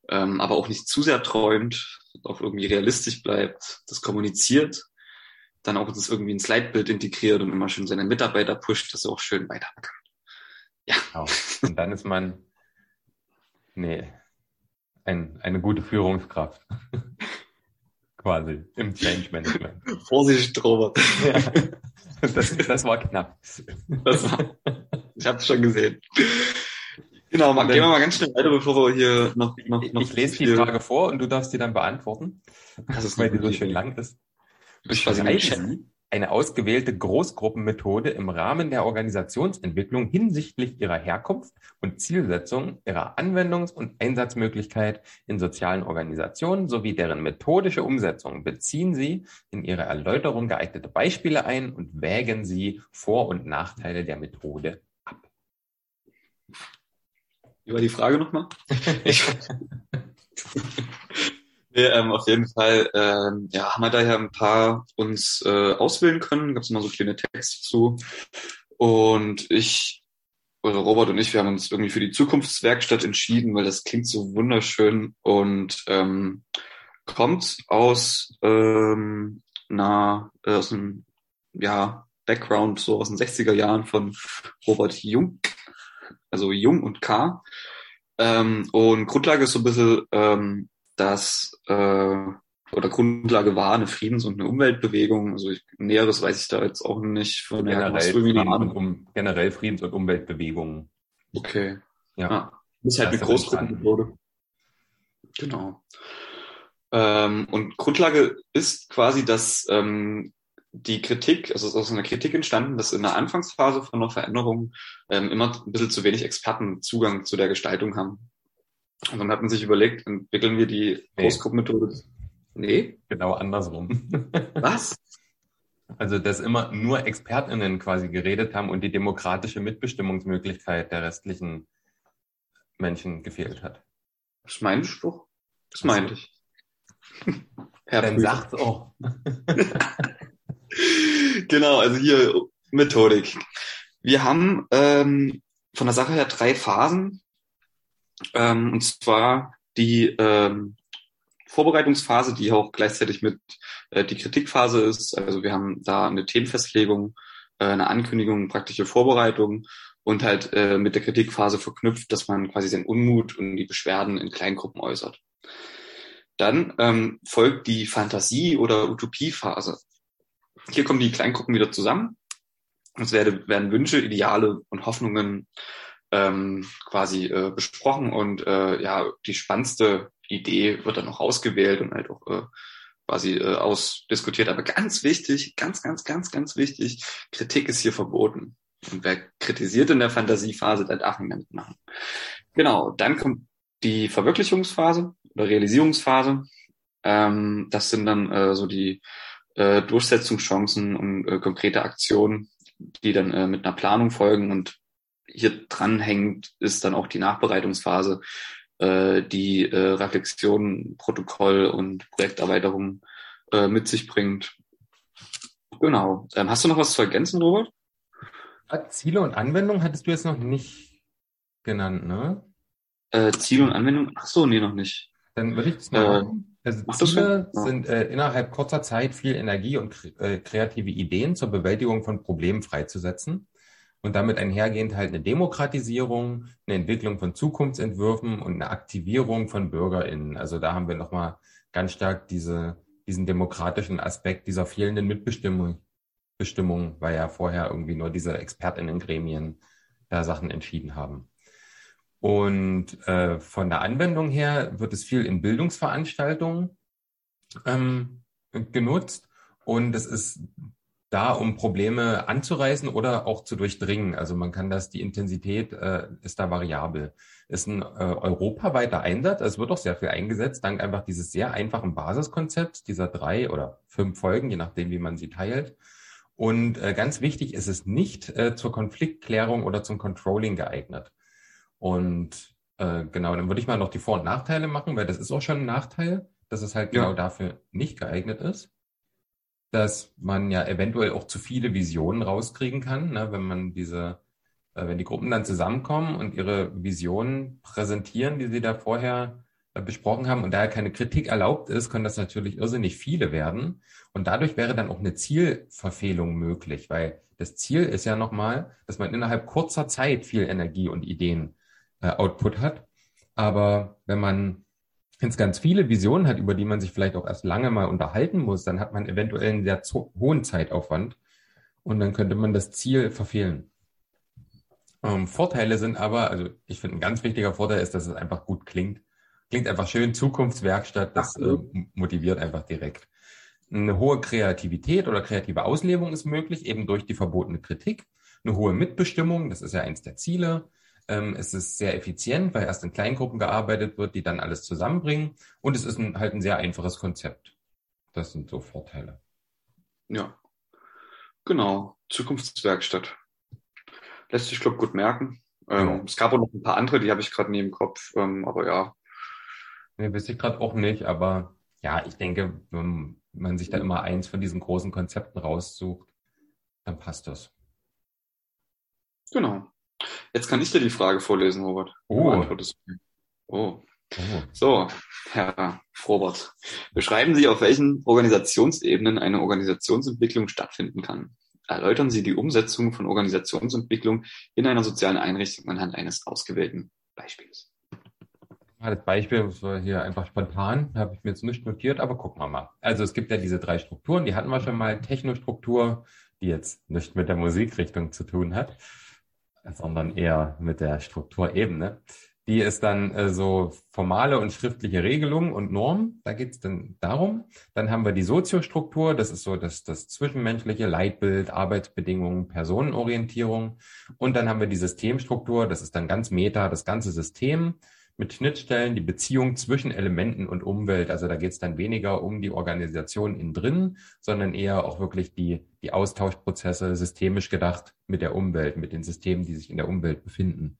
ähm, aber auch nicht zu sehr träumt, auch irgendwie realistisch bleibt, das kommuniziert, dann auch das irgendwie ins Leitbild integriert und immer schön seine Mitarbeiter pusht, dass sie auch schön weitermachen können. Genau. Und dann ist man, nee, ein, eine gute Führungskraft. <laughs> Quasi im Change Management. Vorsicht, Robert. Ja. <laughs> Das, das war knapp. Das war, ich habe es schon gesehen. Genau, Und gehen wir mal ganz schnell weiter, bevor wir hier noch, noch, Ich, noch ich lese die Frage vor und du darfst die dann beantworten, Das ist weil die so schön lang ist. Das ist quasi eine Beschreiben Sie eine ausgewählte Großgruppenmethode im Rahmen der Organisationsentwicklung hinsichtlich ihrer Herkunft und Zielsetzung, ihrer Anwendungs- und Einsatzmöglichkeit in sozialen Organisationen sowie deren methodische Umsetzung. Beziehen Sie in Ihre Erläuterung geeignete Beispiele ein und wägen Sie Vor- und Nachteile der Methode ab. War die Frage nochmal? <laughs> <laughs> <laughs> Nee, ähm, auf jeden Fall, ähm, ja, haben wir daher ein paar uns äh, auswählen können. Gab es mal so kleine Texte zu. Und ich oder Robert und ich, wir haben uns irgendwie für die Zukunftswerkstatt entschieden, weil das klingt so wunderschön und ähm, kommt aus ähm, einer, äh, aus einem ja, Background so aus den 60er Jahren von Robert Jung, also Jung und K. Ähm, und Grundlage ist so ein bisschen, ähm, dass äh, oder Grundlage war eine Friedens- und eine Umweltbewegung. Also ich, Näheres weiß ich da jetzt auch nicht von der generell, Friedens und um, generell Friedens- und Umweltbewegungen. Okay. Ja. Ah, das ist halt das eine Großgruppenmethode. Genau. Ähm, und Grundlage ist quasi, dass ähm, die Kritik, also es ist aus einer Kritik entstanden, dass in der Anfangsphase von einer Veränderung ähm, immer ein bisschen zu wenig Experten Zugang zu der Gestaltung haben. Und dann hat man sich überlegt, entwickeln wir die Großgruppenmethode Nee. Genau andersrum. <laughs> Was? Also, dass immer nur ExpertInnen quasi geredet haben und die demokratische Mitbestimmungsmöglichkeit der restlichen Menschen gefehlt hat. Das ist mein Spruch. Das meinte ich. Herr <laughs> Dann sagt's auch. <laughs> genau, also hier Methodik. Wir haben ähm, von der Sache her drei Phasen. Ähm, und zwar die ähm, Vorbereitungsphase, die auch gleichzeitig mit äh, die Kritikphase ist. Also wir haben da eine Themenfestlegung, äh, eine Ankündigung, praktische Vorbereitung und halt äh, mit der Kritikphase verknüpft, dass man quasi seinen Unmut und die Beschwerden in Kleingruppen äußert. Dann ähm, folgt die Fantasie- oder Utopiephase. Hier kommen die Kleingruppen wieder zusammen. Es werden, werden Wünsche, Ideale und Hoffnungen ähm, quasi äh, besprochen und äh, ja die spannendste Idee wird dann noch ausgewählt und halt auch äh, quasi äh, ausdiskutiert. Aber ganz wichtig, ganz, ganz, ganz, ganz wichtig, Kritik ist hier verboten. Und wer kritisiert in der Fantasiephase, der darf nicht mehr mitmachen. Genau, dann kommt die Verwirklichungsphase oder Realisierungsphase. Ähm, das sind dann äh, so die äh, Durchsetzungschancen und äh, konkrete Aktionen, die dann äh, mit einer Planung folgen. Und hier dranhängt ist dann auch die Nachbereitungsphase, äh, die äh, Reflexion, Protokoll und Projekterweiterung äh, mit sich bringt. Genau. Ähm, hast du noch was zu ergänzen, Robert? Ziele und Anwendung hattest du jetzt noch nicht genannt, ne? Äh, Ziele und Anwendung? Ach so, nee, noch nicht. Dann würde ich das mal äh, Also Ziele ja. sind äh, innerhalb kurzer Zeit viel Energie und äh, kreative Ideen zur Bewältigung von Problemen freizusetzen und damit einhergehend halt eine Demokratisierung, eine Entwicklung von Zukunftsentwürfen und eine Aktivierung von BürgerInnen. Also da haben wir nochmal ganz stark diese, diesen demokratischen Aspekt dieser fehlenden Mitbestimmung, Bestimmung, weil ja vorher irgendwie nur diese ExpertInnen-Gremien da Sachen entschieden haben. Und äh, von der Anwendung her wird es viel in Bildungsveranstaltungen ähm, genutzt. Und es ist da, um Probleme anzureißen oder auch zu durchdringen. Also man kann das, die Intensität äh, ist da variabel. Ist ein äh, europaweiter Einsatz. Es wird auch sehr viel eingesetzt, dank einfach dieses sehr einfachen Basiskonzepts dieser drei oder fünf Folgen, je nachdem, wie man sie teilt. Und äh, ganz wichtig ist es nicht äh, zur Konfliktklärung oder zum Controlling geeignet. Und äh, genau, dann würde ich mal noch die Vor- und Nachteile machen, weil das ist auch schon ein Nachteil, dass es halt ja. genau dafür nicht geeignet ist dass man ja eventuell auch zu viele Visionen rauskriegen kann, ne, wenn man diese, äh, wenn die Gruppen dann zusammenkommen und ihre Visionen präsentieren, die sie da vorher äh, besprochen haben und daher keine Kritik erlaubt ist, können das natürlich irrsinnig viele werden. Und dadurch wäre dann auch eine Zielverfehlung möglich, weil das Ziel ist ja nochmal, dass man innerhalb kurzer Zeit viel Energie und Ideen äh, Output hat. Aber wenn man wenn es ganz viele Visionen hat, über die man sich vielleicht auch erst lange mal unterhalten muss, dann hat man eventuell einen sehr hohen Zeitaufwand und dann könnte man das Ziel verfehlen. Ähm, Vorteile sind aber, also ich finde ein ganz wichtiger Vorteil ist, dass es einfach gut klingt. Klingt einfach schön, Zukunftswerkstatt, das äh, motiviert einfach direkt. Eine hohe Kreativität oder kreative Auslebung ist möglich, eben durch die verbotene Kritik. Eine hohe Mitbestimmung, das ist ja eins der Ziele. Ähm, es ist sehr effizient, weil erst in Kleingruppen gearbeitet wird, die dann alles zusammenbringen. Und es ist ein, halt ein sehr einfaches Konzept. Das sind so Vorteile. Ja, genau. Zukunftswerkstatt. Lässt sich, glaube ich, gut merken. Ähm, ja. Es gab auch noch ein paar andere, die habe ich gerade neben Kopf. Ähm, aber ja. Nee, wüsste ich gerade auch nicht. Aber ja, ich denke, wenn man sich da immer eins von diesen großen Konzepten raussucht, dann passt das. Genau. Jetzt kann ich dir die Frage vorlesen, Robert. Oh. Oh. oh. So, Herr Robert, beschreiben Sie, auf welchen Organisationsebenen eine Organisationsentwicklung stattfinden kann. Erläutern Sie die Umsetzung von Organisationsentwicklung in einer sozialen Einrichtung anhand eines ausgewählten Beispiels. Das Beispiel das war hier einfach spontan, habe ich mir jetzt nicht notiert, aber gucken wir mal. Also es gibt ja diese drei Strukturen, die hatten wir schon mal. Technostruktur, die jetzt nicht mit der Musikrichtung zu tun hat, sondern eher mit der Strukturebene. Die ist dann äh, so formale und schriftliche Regelungen und Normen. Da geht es dann darum. Dann haben wir die Soziostruktur. Das ist so das, das zwischenmenschliche Leitbild, Arbeitsbedingungen, Personenorientierung. Und dann haben wir die Systemstruktur. Das ist dann ganz meta, das ganze System mit Schnittstellen, die Beziehung zwischen Elementen und Umwelt. Also da geht es dann weniger um die Organisation innen drin, sondern eher auch wirklich die, die Austauschprozesse systemisch gedacht mit der Umwelt, mit den Systemen, die sich in der Umwelt befinden.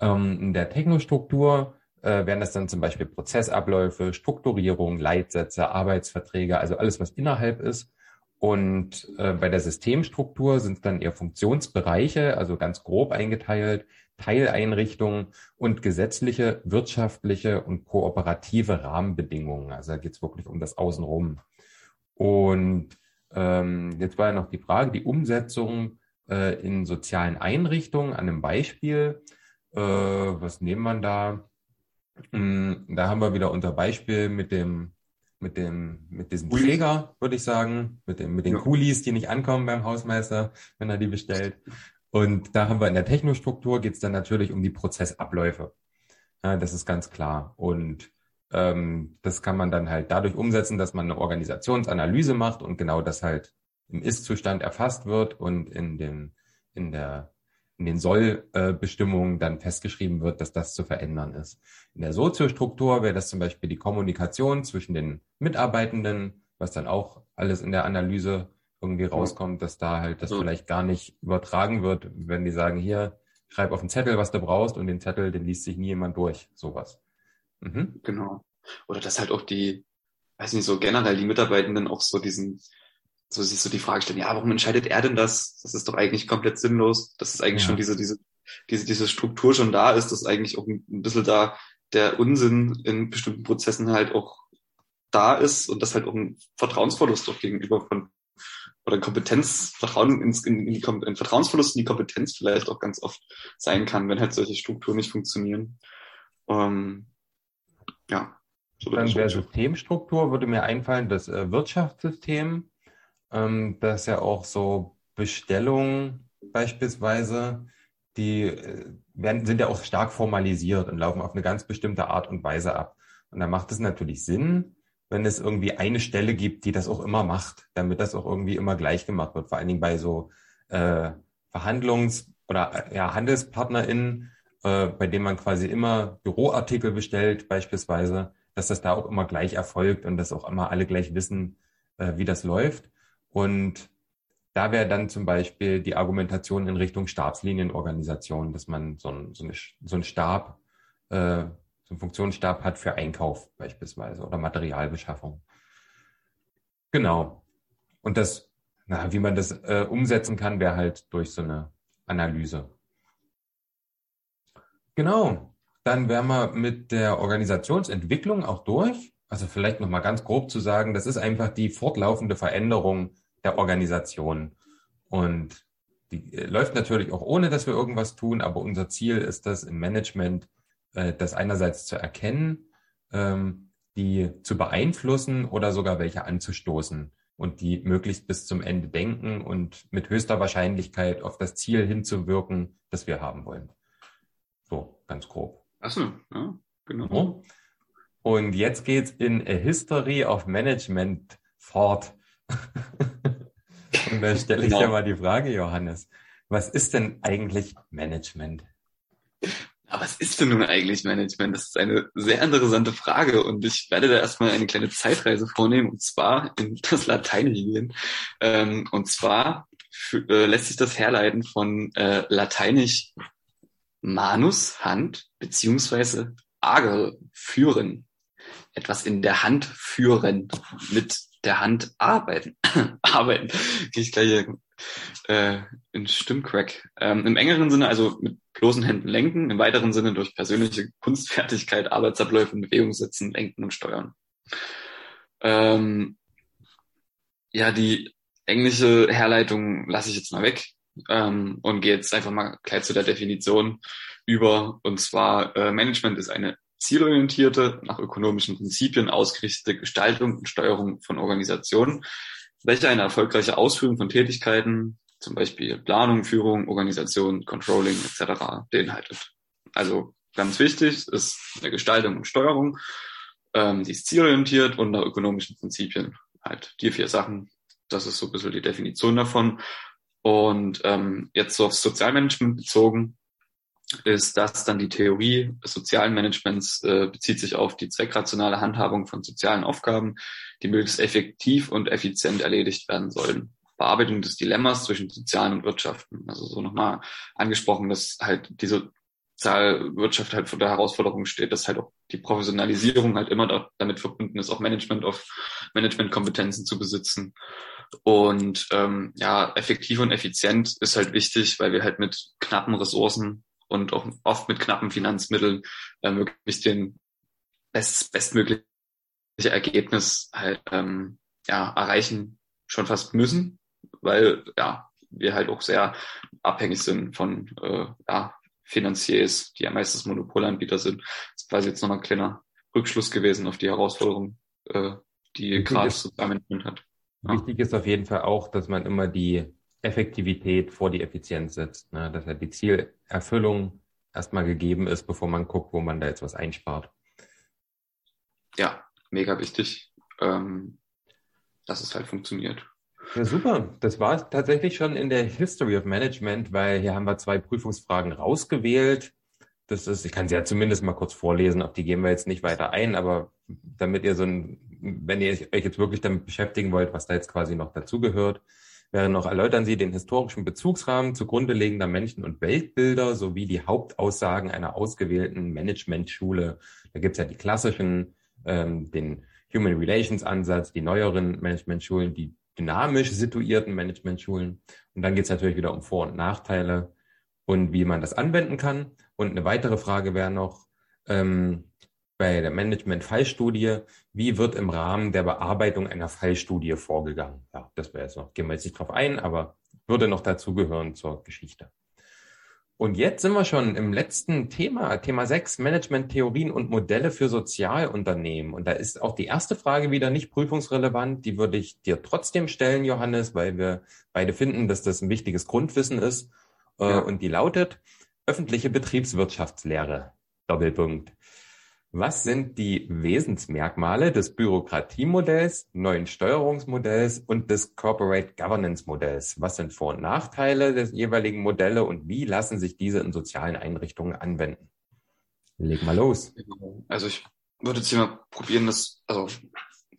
Ähm, in der Technostruktur äh, wären das dann zum Beispiel Prozessabläufe, Strukturierung, Leitsätze, Arbeitsverträge, also alles, was innerhalb ist. Und äh, bei der Systemstruktur sind dann eher Funktionsbereiche, also ganz grob eingeteilt, Teileinrichtungen und gesetzliche, wirtschaftliche und kooperative Rahmenbedingungen. Also da geht es wirklich um das Außenrum. Und ähm, jetzt war ja noch die Frage, die Umsetzung äh, in sozialen Einrichtungen an einem Beispiel. Äh, was nehmen wir da? Hm, da haben wir wieder unser Beispiel mit dem, mit dem, mit diesem Träger, würde ich sagen, mit dem, mit den ja. Kulis, die nicht ankommen beim Hausmeister, wenn er die bestellt. Und da haben wir in der Technostruktur geht es dann natürlich um die Prozessabläufe. Ja, das ist ganz klar. Und ähm, das kann man dann halt dadurch umsetzen, dass man eine Organisationsanalyse macht und genau das halt im Ist-Zustand erfasst wird und in den, in der in den Sollbestimmungen dann festgeschrieben wird, dass das zu verändern ist. In der Soziostruktur wäre das zum Beispiel die Kommunikation zwischen den Mitarbeitenden, was dann auch alles in der Analyse irgendwie rauskommt, dass da halt das ja. vielleicht gar nicht übertragen wird, wenn die sagen, hier, schreib auf den Zettel, was du brauchst und den Zettel, den liest sich nie jemand durch, sowas. Mhm. Genau. Oder dass halt auch die, weiß nicht, so generell die Mitarbeitenden auch so diesen, so sich so die Frage stellen, ja, warum entscheidet er denn das? Das ist doch eigentlich komplett sinnlos. Das ist eigentlich ja. schon diese, diese, diese, diese Struktur schon da ist, dass eigentlich auch ein, ein bisschen da der Unsinn in bestimmten Prozessen halt auch da ist und das halt auch ein Vertrauensverlust auch gegenüber von oder Kompetenz, Vertrauen ins, in, in die, ein Vertrauensverlust in die Kompetenz vielleicht auch ganz oft sein kann, wenn halt solche Strukturen nicht funktionieren. Ähm, ja. So Dann wäre Systemstruktur, würde mir einfallen, das äh, Wirtschaftssystem, ähm, das ja auch so Bestellungen beispielsweise, die äh, werden, sind ja auch stark formalisiert und laufen auf eine ganz bestimmte Art und Weise ab. Und da macht es natürlich Sinn, wenn es irgendwie eine Stelle gibt, die das auch immer macht, damit das auch irgendwie immer gleich gemacht wird. Vor allen Dingen bei so äh, Verhandlungs- oder äh, ja, HandelspartnerInnen, äh, bei denen man quasi immer Büroartikel bestellt, beispielsweise, dass das da auch immer gleich erfolgt und dass auch immer alle gleich wissen, äh, wie das läuft. Und da wäre dann zum Beispiel die Argumentation in Richtung Stabslinienorganisation, dass man so, ein, so, eine, so einen Stab, äh, so einen Funktionsstab hat für Einkauf beispielsweise oder Materialbeschaffung. Genau. Und das, na, wie man das äh, umsetzen kann, wäre halt durch so eine Analyse. Genau. Dann wären wir mit der Organisationsentwicklung auch durch. Also vielleicht nochmal ganz grob zu sagen, das ist einfach die fortlaufende Veränderung der Organisation. Und die äh, läuft natürlich auch ohne, dass wir irgendwas tun, aber unser Ziel ist das im Management, äh, das einerseits zu erkennen, ähm, die zu beeinflussen oder sogar welche anzustoßen und die möglichst bis zum Ende denken und mit höchster Wahrscheinlichkeit auf das Ziel hinzuwirken, das wir haben wollen. So, ganz grob. Ach so, ja, genau. Und jetzt geht's in A History of Management fort. <laughs> Und da stelle ich genau. dir mal die Frage, Johannes. Was ist denn eigentlich Management? Aber was ist denn nun eigentlich Management? Das ist eine sehr interessante Frage und ich werde da erstmal eine kleine Zeitreise vornehmen und zwar in <laughs> das Lateinische gehen. Ähm, und zwar äh, lässt sich das herleiten von äh, Lateinisch manus, Hand, beziehungsweise agere, führen. Etwas in der Hand führen, mit der Hand arbeiten. <clears throat> arbeiten. Gehe ich gleich äh, in Stimmcrack. Ähm, Im engeren Sinne also mit bloßen Händen lenken, im weiteren Sinne durch persönliche Kunstfertigkeit, Arbeitsabläufe in Bewegung setzen, lenken und steuern. Ähm, ja, die englische Herleitung lasse ich jetzt mal weg ähm, und gehe jetzt einfach mal gleich zu der Definition über. Und zwar, äh, Management ist eine zielorientierte, nach ökonomischen Prinzipien ausgerichtete Gestaltung und Steuerung von Organisationen, welche eine erfolgreiche Ausführung von Tätigkeiten, zum Beispiel Planung, Führung, Organisation, Controlling etc. beinhaltet. Also ganz wichtig ist eine Gestaltung und Steuerung, ähm, die ist zielorientiert und nach ökonomischen Prinzipien. Halt die vier Sachen, das ist so ein bisschen die Definition davon. Und ähm, jetzt so aufs Sozialmanagement bezogen, ist das dann die Theorie des sozialen Managements, äh, bezieht sich auf die zweckrationale Handhabung von sozialen Aufgaben, die möglichst effektiv und effizient erledigt werden sollen. Bearbeitung des Dilemmas zwischen Sozialen und Wirtschaften. Also so nochmal angesprochen, dass halt diese Sozialwirtschaft halt vor der Herausforderung steht, dass halt auch die Professionalisierung halt immer damit verbunden ist, auch Management auf Managementkompetenzen zu besitzen. Und ähm, ja, effektiv und effizient ist halt wichtig, weil wir halt mit knappen Ressourcen und auch oft mit knappen Finanzmitteln äh, möglichst den best, bestmögliche Ergebnis halt ähm, ja, erreichen schon fast müssen, weil ja wir halt auch sehr abhängig sind von äh, ja, Finanziers, die ja meistens Monopolanbieter sind. Das ist quasi jetzt nochmal ein kleiner Rückschluss gewesen auf die Herausforderung, äh, die gerade Sozialmanagement hat. Ja. Wichtig ist auf jeden Fall auch, dass man immer die Effektivität vor die Effizienz setzt, ne? dass ja die Zielerfüllung erstmal gegeben ist, bevor man guckt, wo man da jetzt was einspart. Ja, mega wichtig, ähm, dass es halt funktioniert. Ja, super. Das war tatsächlich schon in der History of Management, weil hier haben wir zwei Prüfungsfragen rausgewählt. Das ist, ich kann sie ja zumindest mal kurz vorlesen, auf die gehen wir jetzt nicht weiter ein, aber damit ihr so ein, wenn ihr euch jetzt wirklich damit beschäftigen wollt, was da jetzt quasi noch dazugehört, wäre noch erläutern Sie den historischen Bezugsrahmen zugrunde legender Menschen- und Weltbilder sowie die Hauptaussagen einer ausgewählten Managementschule. Da gibt's ja die klassischen, ähm, den Human Relations Ansatz, die neueren Managementschulen, die dynamisch situierten Managementschulen. Und dann geht es natürlich wieder um Vor- und Nachteile und wie man das anwenden kann. Und eine weitere Frage wäre noch ähm, bei der Management-Fallstudie, wie wird im Rahmen der Bearbeitung einer Fallstudie vorgegangen? Ja, das wäre jetzt noch, gehen wir jetzt nicht drauf ein, aber würde noch dazugehören zur Geschichte. Und jetzt sind wir schon im letzten Thema, Thema 6, Management-Theorien und Modelle für Sozialunternehmen. Und da ist auch die erste Frage wieder nicht prüfungsrelevant. Die würde ich dir trotzdem stellen, Johannes, weil wir beide finden, dass das ein wichtiges Grundwissen ist. Äh, ja. Und die lautet, öffentliche Betriebswirtschaftslehre. Doppelpunkt. Was sind die Wesensmerkmale des Bürokratiemodells, neuen Steuerungsmodells und des Corporate Governance Modells? Was sind Vor- und Nachteile des jeweiligen Modelle und wie lassen sich diese in sozialen Einrichtungen anwenden? Leg mal los. Also ich würde jetzt hier mal probieren, das, also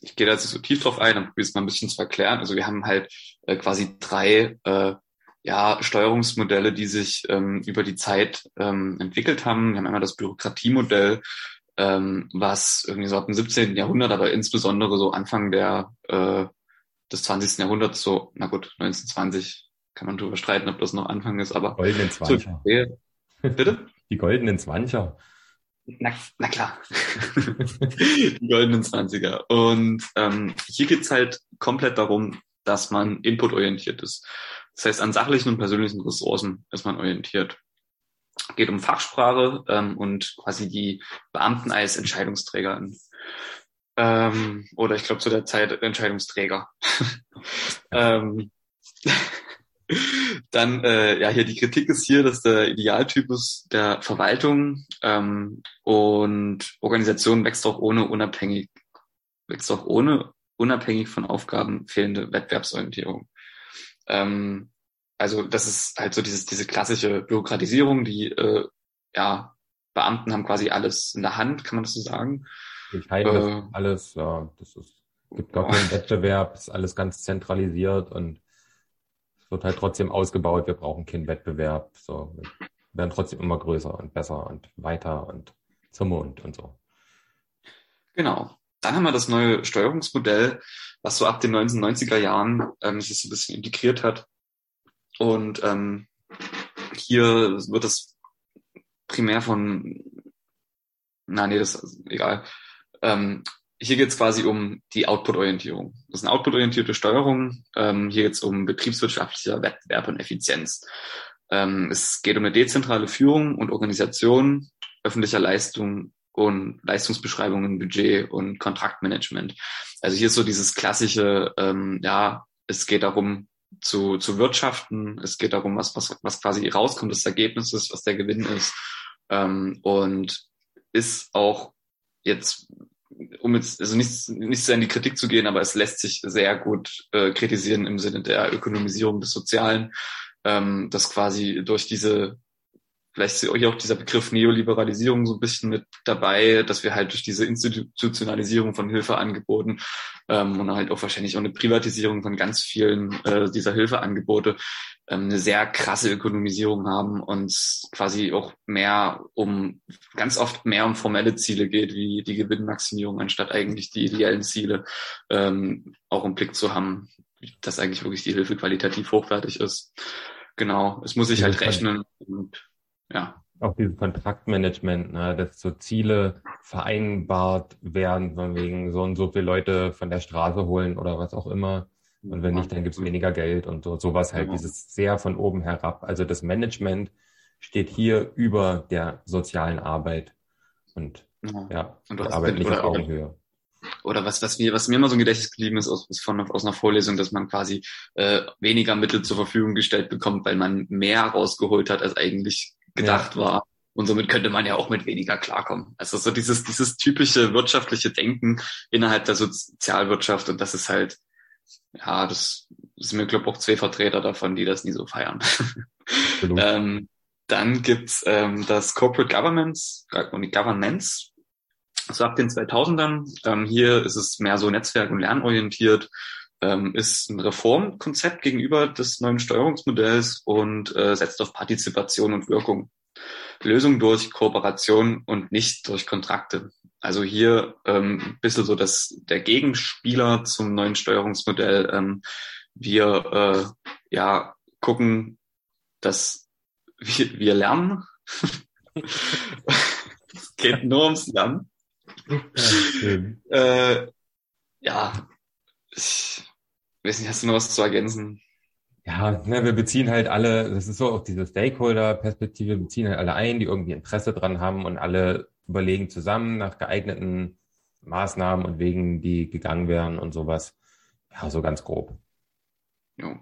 ich gehe da jetzt nicht so tief drauf ein, dann probiere es mal ein bisschen zu erklären. Also wir haben halt äh, quasi drei äh, ja, Steuerungsmodelle, die sich ähm, über die Zeit ähm, entwickelt haben. Wir haben einmal das Bürokratiemodell, ähm, was irgendwie so ab dem 17. Jahrhundert, aber insbesondere so Anfang der, äh, des 20. Jahrhunderts, so, na gut, 1920 kann man drüber streiten, ob das noch Anfang ist, aber. Goldenen Zwanziger. So, bitte? <laughs> Die goldenen Zwanziger. Na, na klar. <laughs> die goldenen Zwanziger. Und ähm, hier geht's halt komplett darum, dass man inputorientiert ist. Das heißt, an sachlichen und persönlichen Ressourcen ist man orientiert geht um Fachsprache ähm, und quasi die Beamten als Entscheidungsträger. Ähm, oder ich glaube zu der Zeit Entscheidungsträger. <laughs> ähm, <laughs> dann, äh, ja, hier die Kritik ist hier, dass der Idealtypus der Verwaltung ähm, und Organisation wächst auch ohne unabhängig, wächst auch ohne unabhängig von Aufgaben fehlende Wettbewerbsorientierung. Ähm, also das ist halt so dieses, diese klassische Bürokratisierung, die äh, ja, Beamten haben quasi alles in der Hand, kann man das so sagen? Ich halte äh, das alles, ja, das ist, gibt gar keinen Wettbewerb, ist alles ganz zentralisiert und es wird halt trotzdem ausgebaut, wir brauchen keinen Wettbewerb, so, wir werden trotzdem immer größer und besser und weiter und zum Mond und so. Genau. Dann haben wir das neue Steuerungsmodell, was so ab den 1990er Jahren ähm, sich so ein bisschen integriert hat Und ähm, hier wird das primär von, na nee, das ist egal. Ähm, hier geht es quasi um die Output-Orientierung. Das ist eine output-orientierte Steuerung. Ähm, hier geht es um betriebswirtschaftlicher Wettbewerb und Effizienz. Ähm, es geht um eine dezentrale Führung und Organisation öffentlicher Leistungen und Leistungsbeschreibungen, Budget und Kontraktmanagement. Also hier ist so dieses klassische, ähm, ja, es geht darum zu, zu wirtschaften, es geht darum, was, was, was quasi rauskommt, das Ergebnis ist, was der Gewinn ist. Ähm, und ist auch jetzt, um jetzt, also nicht, nicht sehr in die Kritik zu gehen, aber es lässt sich sehr gut äh, kritisieren im Sinne der Ökonomisierung des Sozialen, ähm, dass quasi durch diese vielleicht ist hier auch dieser Begriff Neoliberalisierung so ein bisschen mit dabei, dass wir halt durch diese Institutionalisierung von Hilfeangeboten ähm, und halt auch wahrscheinlich auch eine Privatisierung von ganz vielen äh, dieser Hilfeangebote ähm, eine sehr krasse Ökonomisierung haben und quasi auch mehr um, ganz oft mehr um formelle Ziele geht, wie die Gewinnmaximierung, anstatt eigentlich die ideellen Ziele ähm, auch im Blick zu haben, dass eigentlich wirklich die Hilfe qualitativ hochwertig ist. Genau, es muss sich halt rechnen und ja. Auch dieses Kontraktmanagement, ne, dass so Ziele vereinbart werden, von wegen so und so viele Leute von der Straße holen oder was auch immer. Und wenn nicht, dann gibt's weniger Geld und so, sowas halt, genau. dieses sehr von oben herab. Also das Management steht hier über der sozialen Arbeit und ja, ja und die Arbeit nicht auf Augenhöhe oder was, was mir, was mir immer so ein Gedächtnis geblieben ist aus, von, aus einer Vorlesung, dass man quasi äh, weniger Mittel zur Verfügung gestellt bekommt, weil man mehr rausgeholt hat, als eigentlich gedacht ja. war. Und somit könnte man ja auch mit weniger klarkommen. Also so dieses, dieses typische wirtschaftliche Denken innerhalb der Sozialwirtschaft. Und das ist halt, ja, das, sind mir, glaube ich, auch zwei Vertreter davon, die das nie so feiern. <laughs> ähm, dann gibt's ähm, das Corporate Governance, Governance, so ab den 2000ern. Ähm, hier ist es mehr so netzwerk- und lernorientiert ähm, ist ein Reformkonzept gegenüber des neuen Steuerungsmodells und äh, setzt auf Partizipation und Wirkung. Lösung durch Kooperation und nicht durch Kontrakte. Also hier ähm, ein bisschen so dass der Gegenspieler zum neuen Steuerungsmodell. Ähm, wir äh, ja gucken, dass wir, wir lernen. es <laughs> geht nur ums Lernen. Ja, äh, ja ich, weiß nicht, hast du noch was zu ergänzen? Ja, ne, wir beziehen halt alle, das ist so auch diese Stakeholder-Perspektive, wir beziehen halt alle ein, die irgendwie Interesse dran haben und alle überlegen zusammen nach geeigneten Maßnahmen und Wegen, die gegangen werden und sowas. Ja, so ganz grob. Ja.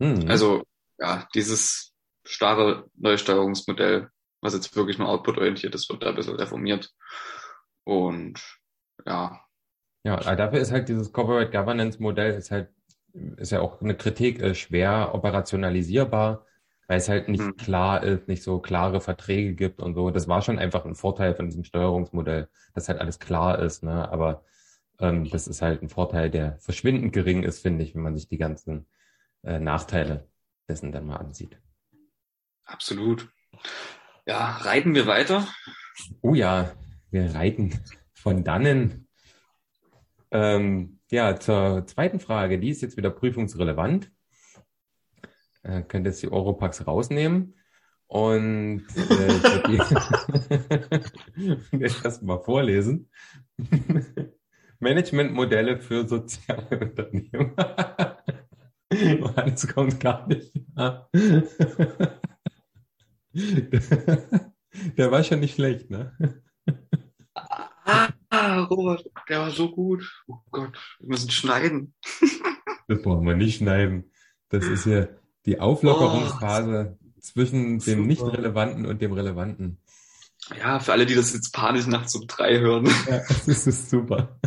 Hm. Also, ja, dieses starre Neusteuerungsmodell, was jetzt wirklich nur output-orientiert ist, wird da ein bisschen reformiert. Und ja. Ja, dafür ist halt dieses Corporate Governance Modell ist halt ist ja auch eine Kritik, äh, schwer operationalisierbar, weil es halt nicht mhm. klar ist, nicht so klare Verträge gibt und so. Das war schon einfach ein Vorteil von diesem Steuerungsmodell, dass halt alles klar ist, ne? Aber ähm, das ist halt ein Vorteil, der verschwindend gering ist, finde ich, wenn man sich die ganzen äh, Nachteile dessen dann mal ansieht. Absolut. Ja, reiten wir weiter? Oh ja, wir reiten von dannen. Ähm, ja, zur zweiten Frage, die ist jetzt wieder prüfungsrelevant. Äh, könnt jetzt die Europax rausnehmen. Und äh, ich das <laughs> <laughs> mal vorlesen. <laughs> Managementmodelle für Sozialunternehmen. Johannes kommt gar nicht. Der war schon nicht schlecht, ne? Ah, Robert, der war so gut. Oh Gott, wir müssen schneiden. <laughs> das brauchen wir nicht schneiden. Das ist ja die Auflockerungsphase oh, zwischen super. dem Nicht-Relevanten und dem Relevanten. Ja, für alle, die das jetzt panisch nachts um drei hören. Ja, <laughs> das ist super.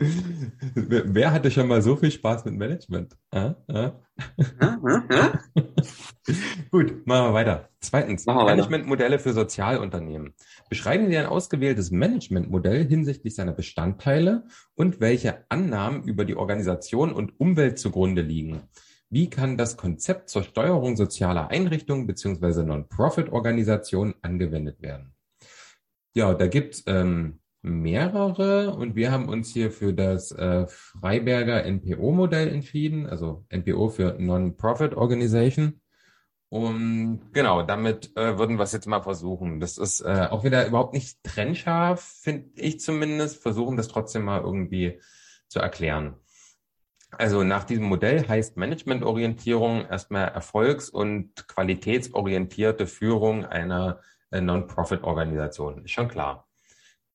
Wer hatte schon mal so viel Spaß mit Management? Ah, ah. <laughs> Gut, machen wir weiter. Zweitens, Managementmodelle für Sozialunternehmen. Beschreiben Sie ein ausgewähltes Managementmodell hinsichtlich seiner Bestandteile und welche Annahmen über die Organisation und Umwelt zugrunde liegen. Wie kann das Konzept zur Steuerung sozialer Einrichtungen beziehungsweise Non-Profit-Organisationen angewendet werden? Ja, da gibt's ähm, mehrere und wir haben uns hier für das äh, Freiberger NPO-Modell entschieden, also NPO für Non-Profit Organization. Und genau, damit äh, würden wir es jetzt mal versuchen. Das ist äh, auch wieder überhaupt nicht trennscharf, finde ich zumindest. Versuchen das trotzdem mal irgendwie zu erklären. Also nach diesem Modell heißt Managementorientierung erstmal erfolgs- und qualitätsorientierte Führung einer äh, Non-Profit-Organisation. Ist schon klar.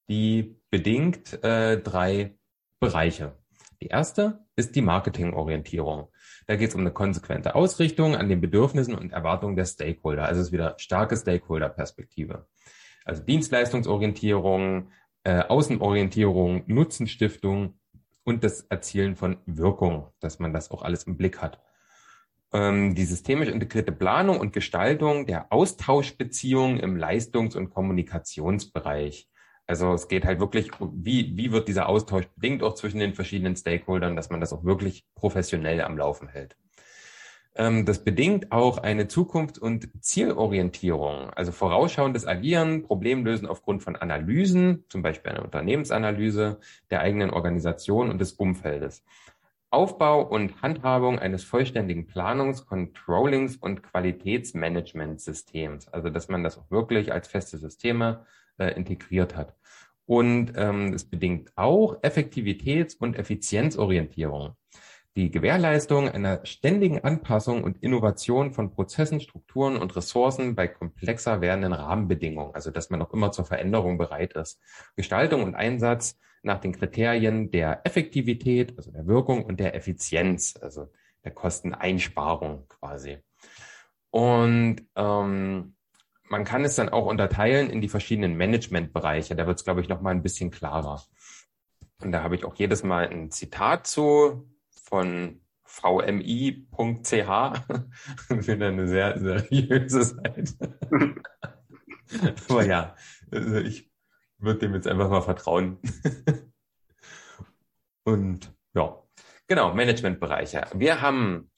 Die bedingt äh, drei Bereiche. Die erste ist die Marketingorientierung. Da geht es um eine konsequente Ausrichtung an den Bedürfnissen und Erwartungen der Stakeholder. Also es ist wieder starke Stakeholder-Perspektive. Also Dienstleistungsorientierung, äh, Außenorientierung, Nutzenstiftung und das Erzielen von Wirkung, dass man das auch alles im Blick hat. Ähm, die systemisch integrierte Planung und Gestaltung der Austauschbeziehungen im Leistungs- und Kommunikationsbereich. Also es geht halt wirklich, wie, wie wird dieser Austausch bedingt auch zwischen den verschiedenen Stakeholdern, dass man das auch wirklich professionell am Laufen hält. Ähm, das bedingt auch eine Zukunfts- und Zielorientierung, also vorausschauendes Agieren, Problemlösen aufgrund von Analysen, zum Beispiel eine Unternehmensanalyse der eigenen Organisation und des Umfeldes. Aufbau und Handhabung eines vollständigen Planungs-, Controllings- und Qualitätsmanagementsystems. Also, dass man das auch wirklich als feste Systeme äh, integriert hat. Und ähm, es bedingt auch Effektivitäts- und Effizienzorientierung. Die Gewährleistung einer ständigen Anpassung und Innovation von Prozessen, Strukturen und Ressourcen bei komplexer werdenden Rahmenbedingungen, also dass man auch immer zur Veränderung bereit ist. Gestaltung und Einsatz nach den Kriterien der Effektivität, also der Wirkung und der Effizienz, also der Kosteneinsparung quasi. Und ähm, man kann es dann auch unterteilen in die verschiedenen Managementbereiche. Da wird es, glaube ich, noch mal ein bisschen klarer. Und da habe ich auch jedes Mal ein Zitat zu von vmi.ch. Wieder <laughs> eine sehr seriöse Seite. Aber ja, also ich würde dem jetzt einfach mal vertrauen. <laughs> Und ja, genau, Managementbereiche. Wir haben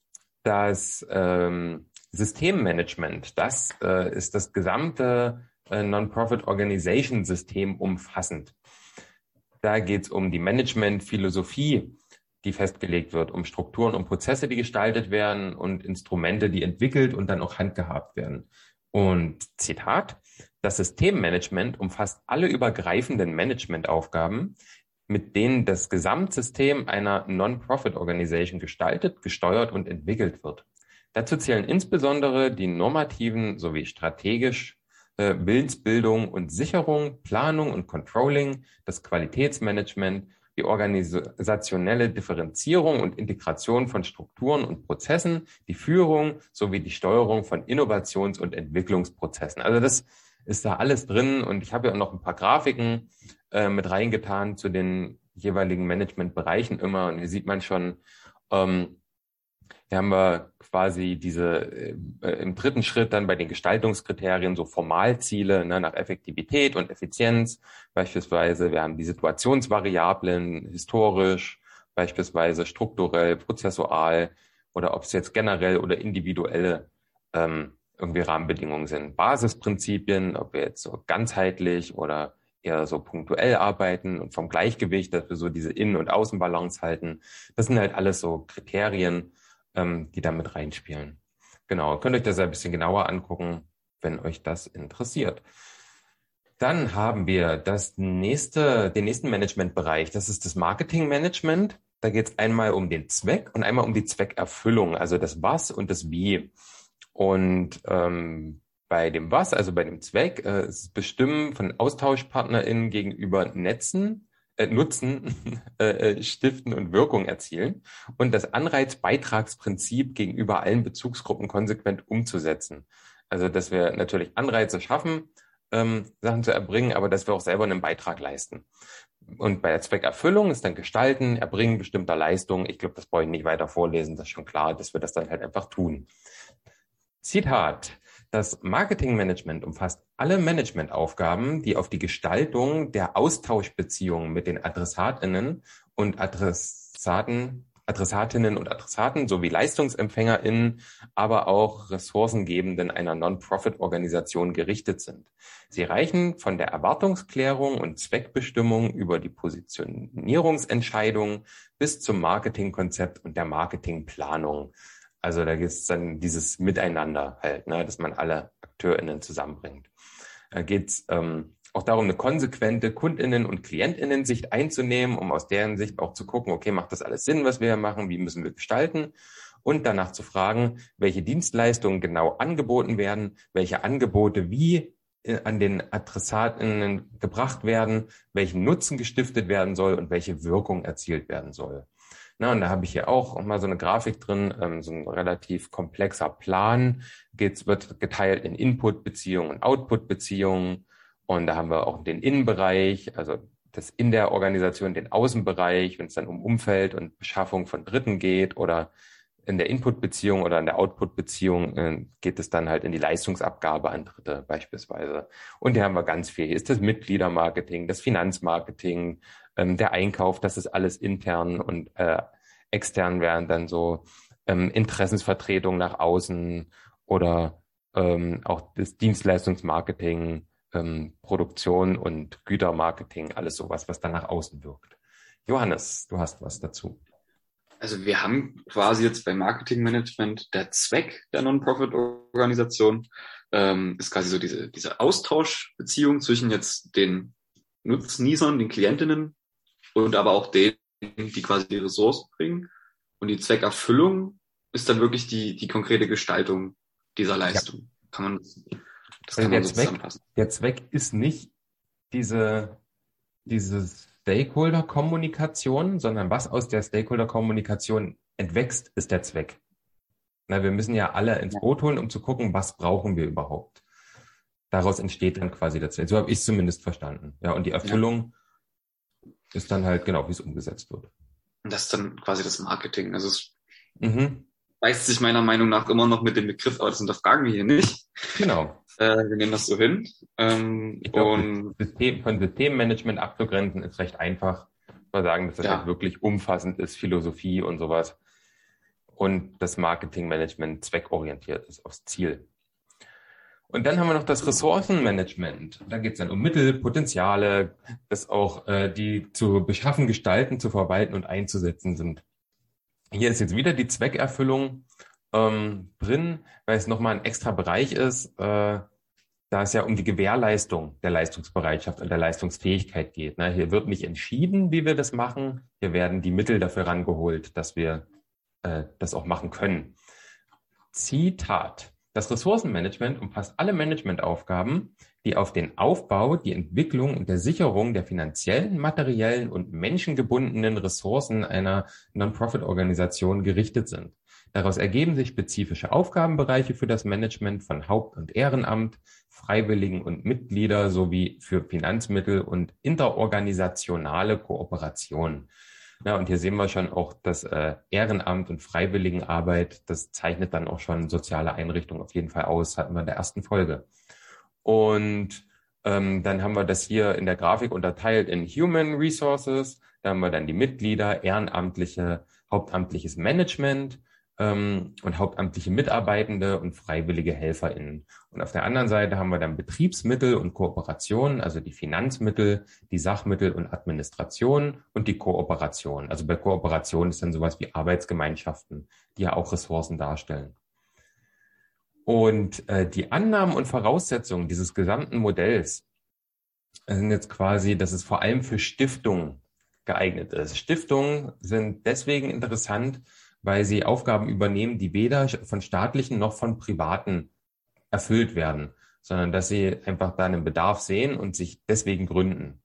das ähm, Systemmanagement, das äh, ist das gesamte äh, Non-Profit Organization System umfassend. Da geht es um die Management-Philosophie, die festgelegt wird, um Strukturen und Prozesse, die gestaltet werden und Instrumente, die entwickelt und dann auch handgehabt werden. Und Zitat, das Systemmanagement umfasst alle übergreifenden Managementaufgaben, mit denen das Gesamtsystem einer Non-Profit Organization gestaltet, gesteuert und entwickelt wird. Dazu zählen insbesondere die normativen sowie strategisch äh, Willensbildung und Sicherung, Planung und Controlling, das Qualitätsmanagement, die organisationelle Differenzierung und Integration von Strukturen und Prozessen, die Führung sowie die Steuerung von Innovations- und Entwicklungsprozessen. Also das ist da alles drin und ich habe ja noch ein paar Grafiken äh, mit reingetan zu den jeweiligen Managementbereichen immer und hier sieht man schon, ähm, hier haben wir quasi diese äh, im dritten Schritt dann bei den Gestaltungskriterien so Formalziele ne, nach Effektivität und Effizienz. Beispielsweise, wir haben die Situationsvariablen historisch, beispielsweise strukturell, prozessual oder ob es jetzt generell oder individuelle ähm, irgendwie Rahmenbedingungen sind. Basisprinzipien, ob wir jetzt so ganzheitlich oder eher so punktuell arbeiten und vom Gleichgewicht, dass wir so diese Innen- und Außenbalance halten. Das sind halt alles so Kriterien, ähm, die da mit reinspielen. Genau, könnt euch das ein bisschen genauer angucken, wenn euch das interessiert. Dann haben wir das nächste, den nächsten Managementbereich. Das ist das Marketingmanagement. Da geht es einmal um den Zweck und einmal um die Zweckerfüllung, also das Was und das Wie. Und ähm, bei dem Was, also bei dem Zweck, äh, ist Bestimmen von AustauschpartnerInnen gegenüber Netzen Nutzen <laughs> äh, äh, stiften und Wirkung erzielen und das Anreizbeitragsprinzip gegenüber allen Bezugsgruppen konsequent umzusetzen. Also, dass wir natürlich Anreize schaffen, ähm, Sachen zu erbringen, aber dass wir auch selber einen Beitrag leisten. Und bei der Zweckerfüllung ist dann Gestalten, Erbringen bestimmter Leistungen. Ich glaube, das brauche ich nicht weiter vorlesen. Das ist schon klar, dass wir das dann halt einfach tun. Zitat. Das Marketingmanagement umfasst alle Managementaufgaben, die auf die Gestaltung der Austauschbeziehungen mit den Adressatinnen und Adressaten, Adressatinnen und Adressaten sowie LeistungsempfängerInnen, aber auch Ressourcengebenden einer Non-Profit-Organisation gerichtet sind. Sie reichen von der Erwartungsklärung und Zweckbestimmung über die Positionierungsentscheidung bis zum Marketingkonzept und der Marketingplanung. Also da gibt es dann dieses Miteinander halt, ne, dass man alle AkteurInnen zusammenbringt. Da geht es ähm, auch darum, eine konsequente KundInnen- und KlientInnen-Sicht einzunehmen, um aus deren Sicht auch zu gucken, okay, macht das alles Sinn, was wir hier machen, wie müssen wir gestalten? Und danach zu fragen, welche Dienstleistungen genau angeboten werden, welche Angebote wie äh, an den Adressaten gebracht werden, welchen Nutzen gestiftet werden soll und welche Wirkung erzielt werden soll. Na, und da habe ich hier auch mal so eine Grafik drin, ähm, so ein relativ komplexer Plan. Geht's, wird geteilt in Input-Beziehungen und Output-Beziehungen. Und da haben wir auch den Innenbereich, also das in der Organisation, den Außenbereich, wenn es dann um Umfeld und Beschaffung von Dritten geht oder in der Input-Beziehung oder in der Output-Beziehung äh, geht es dann halt in die Leistungsabgabe an Dritte beispielsweise. Und hier haben wir ganz viel. Hier ist das Mitgliedermarketing, das Finanzmarketing, ähm, der Einkauf, das ist alles intern und äh, extern wären dann so ähm, Interessensvertretung nach außen oder ähm, auch das Dienstleistungsmarketing, ähm, Produktion und Gütermarketing, alles sowas, was dann nach außen wirkt. Johannes, du hast was dazu. Also wir haben quasi jetzt beim Marketingmanagement der Zweck der Non-Profit-Organisation ähm, ist quasi so diese, diese Austauschbeziehung zwischen jetzt den Nutznießern, den Klientinnen und aber auch denen, die quasi die Ressourcen bringen. Und die Zweckerfüllung ist dann wirklich die, die konkrete Gestaltung dieser Leistung. Ja. Kann man, das also kann man so Zweck, zusammenfassen. Der Zweck ist nicht diese, diese Stakeholder-Kommunikation, sondern was aus der Stakeholder-Kommunikation entwächst, ist der Zweck. Na, wir müssen ja alle ins Boot holen, um zu gucken, was brauchen wir überhaupt. Daraus entsteht dann quasi der Zweck. So habe ich es zumindest verstanden. Ja, und die Erfüllung ist dann halt genau, wie es umgesetzt wird. Und das ist dann quasi das Marketing. Also es mhm. beißt sich meiner Meinung nach immer noch mit dem Begriff, aber das hinterfragen wir hier nicht. Genau. Äh, wir nehmen das so hin. Ähm, glaub, und System, von Systemmanagement abzugrenzen ist recht einfach. Mal sagen, dass das ja. halt wirklich umfassend ist, Philosophie und sowas. Und das Marketingmanagement zweckorientiert ist aufs Ziel. Und dann haben wir noch das Ressourcenmanagement. Da geht es dann um Mittel, Potenziale, das auch äh, die zu beschaffen, gestalten, zu verwalten und einzusetzen sind. Hier ist jetzt wieder die Zweckerfüllung ähm, drin, weil es nochmal ein extra Bereich ist, äh, da es ja um die Gewährleistung der Leistungsbereitschaft und der Leistungsfähigkeit geht. Ne? Hier wird nicht entschieden, wie wir das machen. Hier werden die Mittel dafür rangeholt, dass wir äh, das auch machen können. Zitat. Das Ressourcenmanagement umfasst alle Managementaufgaben, die auf den Aufbau, die Entwicklung und der Sicherung der finanziellen, materiellen und menschengebundenen Ressourcen einer Non-Profit-Organisation gerichtet sind. Daraus ergeben sich spezifische Aufgabenbereiche für das Management von Haupt- und Ehrenamt, Freiwilligen und Mitglieder sowie für Finanzmittel und interorganisationale Kooperation. Ja, und hier sehen wir schon auch das äh, Ehrenamt und Freiwilligenarbeit, das zeichnet dann auch schon soziale Einrichtungen auf jeden Fall aus, hatten wir in der ersten Folge. Und ähm, dann haben wir das hier in der Grafik unterteilt in Human Resources, da haben wir dann die Mitglieder, Ehrenamtliche, hauptamtliches Management, ähm, und hauptamtliche Mitarbeitende und freiwillige HelferInnen. Und auf der anderen Seite haben wir dann Betriebsmittel und Kooperationen, also die Finanzmittel, die Sachmittel und Administration und die Kooperation. Also bei Kooperation ist dann sowas wie Arbeitsgemeinschaften, die ja auch Ressourcen darstellen. Und äh, die Annahmen und Voraussetzungen dieses gesamten Modells sind jetzt quasi, dass es vor allem für Stiftungen geeignet ist. Stiftungen sind deswegen interessant, weil sie Aufgaben übernehmen, die weder von staatlichen noch von privaten erfüllt werden, sondern dass sie einfach da einen Bedarf sehen und sich deswegen gründen.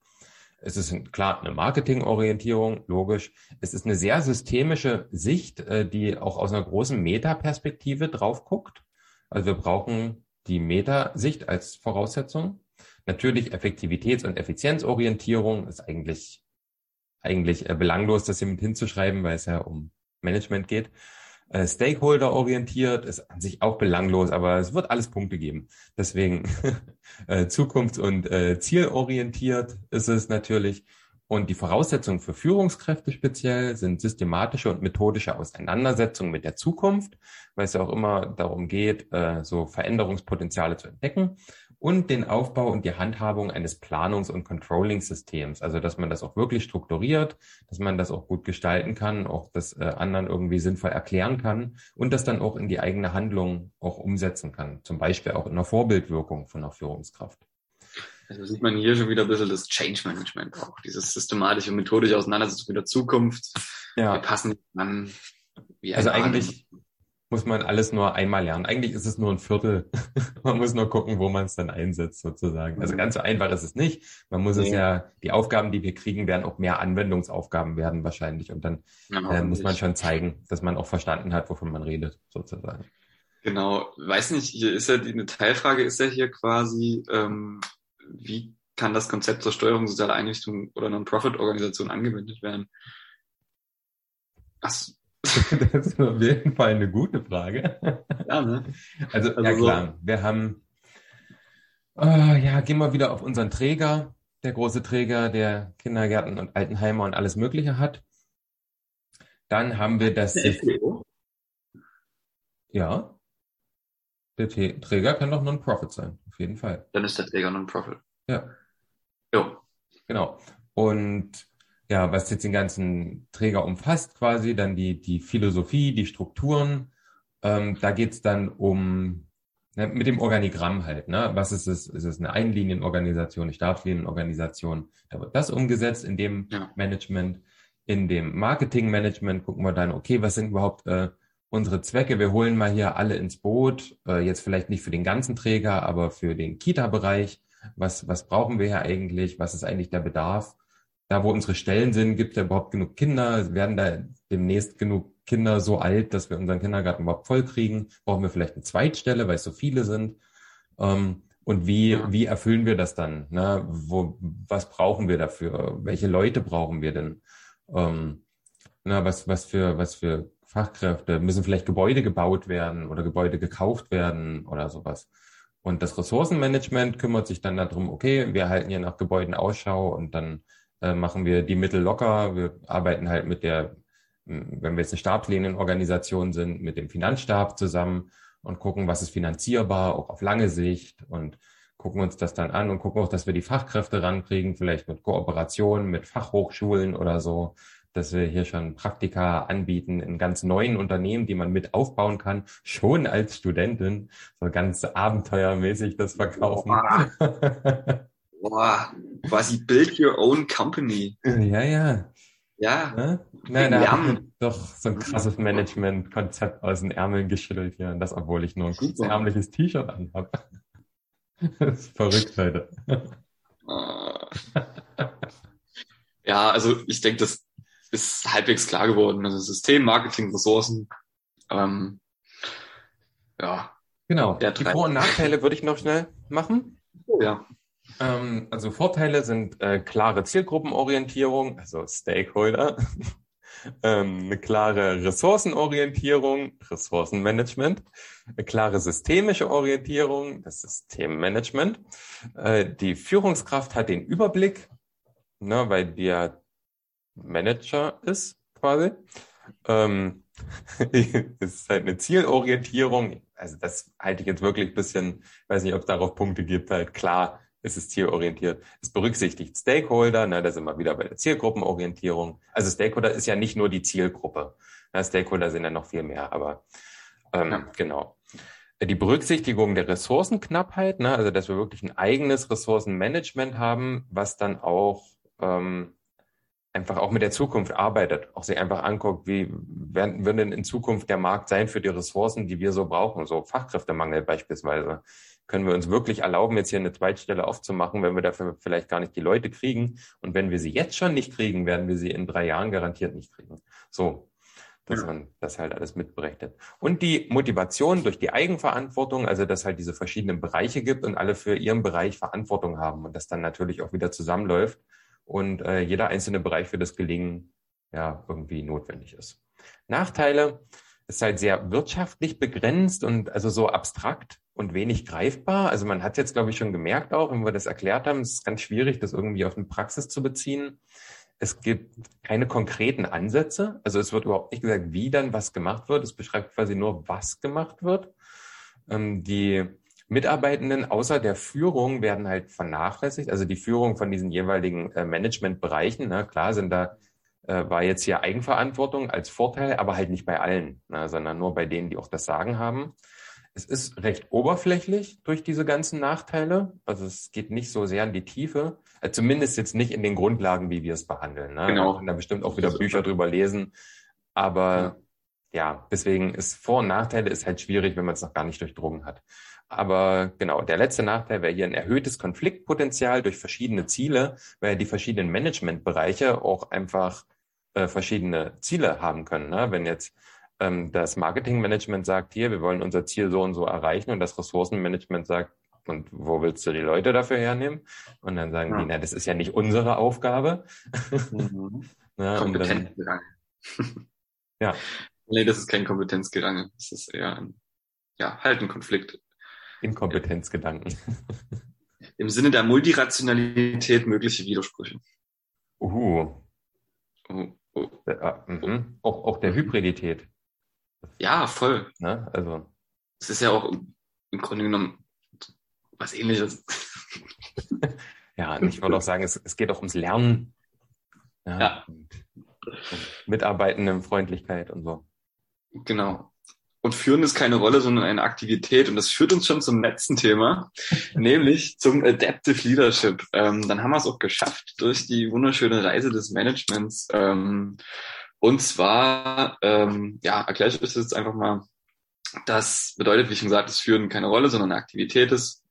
Es ist klar eine Marketingorientierung, logisch. Es ist eine sehr systemische Sicht, äh, die auch aus einer großen Metaperspektive drauf guckt. Also wir brauchen die Metasicht als Voraussetzung. Natürlich Effektivitäts- und Effizienzorientierung ist eigentlich, eigentlich äh, belanglos, das hier mit hinzuschreiben, weil es ja um Management geht. Äh, Stakeholder-orientiert ist an sich auch belanglos, aber es wird alles Punkte geben. Deswegen <laughs> äh, zukunfts- und äh, zielorientiert ist es natürlich. Und die Voraussetzungen für Führungskräfte speziell sind systematische und methodische Auseinandersetzungen mit der Zukunft, weil es ja auch immer darum geht, äh, so Veränderungspotenziale zu entdecken und den Aufbau und die Handhabung eines Planungs- und Controlling-Systems. Also, dass man das auch wirklich strukturiert, dass man das auch gut gestalten kann, auch das äh, anderen irgendwie sinnvoll erklären kann und das dann auch in die eigene Handlung auch umsetzen kann. Zum Beispiel auch in der Vorbildwirkung von einer Führungskraft. Also sieht man hier schon wieder ein bisschen das Change Management auch, dieses systematische und methodische Auseinandersetzung mit der Zukunft. Ja. Wir passen an. Wie also eigentlich, muss man alles nur einmal lernen. Eigentlich ist es nur ein Viertel. <laughs> man muss nur gucken, wo man es dann einsetzt, sozusagen. Also ganz so einfach ist es nicht. Man muss nee. es ja, die Aufgaben, die wir kriegen, werden auch mehr Anwendungsaufgaben werden wahrscheinlich. Und dann ja, äh, muss man schon zeigen, dass man auch verstanden hat, wovon man redet, sozusagen. Genau. Weiß nicht, hier ist ja die, eine Teilfrage ist ja hier quasi, ähm, wie kann das Konzept zur Steuerung sozialer Einrichtungen oder Non-Profit-Organisation angewendet werden? Ach, <laughs> das ist auf jeden Fall eine gute Frage. Ja, ne? Also, also ja klar, so. wir haben, oh, ja, gehen wir wieder auf unseren Träger, der große Träger, der Kindergärten und Altenheimer und alles Mögliche hat. Dann haben wir das. Ja. Der T Träger kann doch Non-Profit sein, auf jeden Fall. Dann ist der Träger Non-Profit. Ja. Jo. Genau. Und ja, was jetzt den ganzen Träger umfasst quasi, dann die, die Philosophie, die Strukturen. Ähm, da geht's dann um ne, mit dem Organigramm halt, ne? Was ist es? Ist es eine Einlinienorganisation, eine Stabslienenorganisation? Da wird das umgesetzt in dem ja. Management. In dem Marketingmanagement gucken wir dann, okay, was sind überhaupt äh, unsere Zwecke? Wir holen mal hier alle ins Boot, äh, jetzt vielleicht nicht für den ganzen Träger, aber für den Kita-Bereich. Was, was brauchen wir hier eigentlich? Was ist eigentlich der Bedarf? Da wo unsere Stellen sind, gibt es ja überhaupt genug Kinder? Werden da demnächst genug Kinder so alt, dass wir unseren Kindergarten überhaupt voll kriegen? Brauchen wir vielleicht eine Zweitstelle, weil es so viele sind? Ähm, und wie, ja. wie erfüllen wir das dann? Ne? Wo, was brauchen wir dafür? Welche Leute brauchen wir denn? Ähm, na, was, was für, was für Fachkräfte? Müssen vielleicht Gebäude gebaut werden oder Gebäude gekauft werden oder sowas? Und das Ressourcenmanagement kümmert sich dann darum, okay, wir halten hier nach Gebäuden Ausschau und dann äh, machen wir die Mittel locker. Wir arbeiten halt mit der, wenn wir jetzt eine Stabslienenorganisation sind, mit dem Finanzstab zusammen und gucken, was ist finanzierbar, auch auf lange Sicht und gucken uns das dann an und gucken auch, dass wir die Fachkräfte rankriegen, vielleicht mit Kooperationen mit Fachhochschulen oder so, dass wir hier schon Praktika anbieten in ganz neuen Unternehmen, die man mit aufbauen kann, schon als Studentin, so ganz abenteuermäßig das verkaufen. <laughs> Boah, quasi build your own company. Ja, ja. Ja. Ne? Nein, da doch so ein krasses Management-Konzept aus den Ärmeln geschüttelt hier. Und das, obwohl ich nur ein kurzes ärmliches T-Shirt anhabe. <laughs> Das ist verrückt, Leute. Ah. Ja, also ich denke, das ist halbwegs klar geworden. Also System, Marketing, Ressourcen. Ähm, ja. Genau. Die Vor- und Nachteile würde ich noch schnell machen. Oh, ja. Ähm, also Vorteile sind äh, klare Zielgruppenorientierung, also Stakeholder, <laughs> ähm, eine klare Ressourcenorientierung, Ressourcenmanagement, eine klare systemische Orientierung, das Systemmanagement. Äh, die Führungskraft hat den Überblick, ne, weil der Manager ist quasi. Ähm, es <laughs> ist halt eine Zielorientierung. Also das halte ich jetzt wirklich bisschen, weiß nicht, ob es darauf Punkte gibt, halt klar es ist zielorientiert. Es berücksichtigt Stakeholder, ne, da sind wir wieder bei der Zielgruppenorientierung. Also Stakeholder ist ja nicht nur die Zielgruppe. Ne, Stakeholder sind ja noch viel mehr, aber ähm, ja. genau. Die Berücksichtigung der Ressourcenknappheit, ne, also dass wir wirklich ein eigenes Ressourcenmanagement haben, was dann auch ähm, einfach auch mit der Zukunft arbeitet, auch sich einfach anguckt, wie werden, wird denn in Zukunft der Markt sein für die Ressourcen, die wir so brauchen, so Fachkräftemangel beispielsweise können wir uns wirklich erlauben, jetzt hier eine Zweitstelle aufzumachen, wenn wir dafür vielleicht gar nicht die Leute kriegen. Und wenn wir sie jetzt schon nicht kriegen, werden wir sie in drei Jahren garantiert nicht kriegen. So, dass ja. man das halt alles mitberechnet. Und die Motivation durch die Eigenverantwortung, also dass halt diese verschiedenen Bereiche gibt und alle für ihren Bereich Verantwortung haben und das dann natürlich auch wieder zusammenläuft und äh, jeder einzelne Bereich für das Gelingen ja irgendwie notwendig ist. Nachteile ist halt sehr wirtschaftlich begrenzt und also so abstrakt und wenig greifbar. Also man hat jetzt, glaube ich, schon gemerkt auch, wenn wir das erklärt haben, es ist ganz schwierig, das irgendwie auf eine Praxis zu beziehen. Es gibt keine konkreten Ansätze. Also es wird überhaupt nicht gesagt, wie dann was gemacht wird. Es beschreibt quasi nur, was gemacht wird. Ähm, die Mitarbeitenden außer der Führung werden halt vernachlässigt, also die Führung von diesen jeweiligen äh, Managementbereichen. Ne? Klar sind da äh, war jetzt hier Eigenverantwortung als Vorteil, aber halt nicht bei allen, ne? sondern nur bei denen, die auch das Sagen haben. Es ist recht oberflächlich durch diese ganzen Nachteile. Also es geht nicht so sehr in die Tiefe. Äh, zumindest jetzt nicht in den Grundlagen, wie wir es behandeln. Ne? Genau. Da bestimmt auch wieder Bücher drüber lesen. Aber ja. ja, deswegen ist Vor- und Nachteile ist halt schwierig, wenn man es noch gar nicht durchdrungen hat. Aber genau, der letzte Nachteil wäre hier ein erhöhtes Konfliktpotenzial durch verschiedene Ziele, weil die verschiedenen Managementbereiche auch einfach äh, verschiedene Ziele haben können. Ne? Wenn jetzt ähm, das Marketingmanagement sagt, hier, wir wollen unser Ziel so und so erreichen und das Ressourcenmanagement sagt, und wo willst du die Leute dafür hernehmen? Und dann sagen ja. die, na, das ist ja nicht unsere Aufgabe. Mhm. <laughs> na, Kompetenzgerangel. <laughs> ja. Nee, das ist kein Kompetenzgerangel. Das ist eher ein, ja, halt ein Konflikt. Inkompetenzgedanken. <laughs> Im Sinne der Multirationalität mögliche Widersprüche. Uh. Oh, oh. Äh, mhm. auch, auch der Hybridität. Ja, voll. Ne? Also. Es ist ja auch im Grunde genommen was ähnliches. <laughs> ja, ich würde auch sagen, es, es geht auch ums Lernen. Ja. ja. Und Mitarbeitendenfreundlichkeit und so. Genau. Und führen ist keine Rolle, sondern eine Aktivität. Und das führt uns schon zum letzten Thema, <laughs> nämlich zum Adaptive Leadership. Ähm, dann haben wir es auch geschafft durch die wunderschöne Reise des Managements. Ähm, und zwar, ähm, ja, erkläre ich euch jetzt einfach mal. Das bedeutet, wie schon gesagt, es führen keine Rolle, sondern eine Aktivität ist.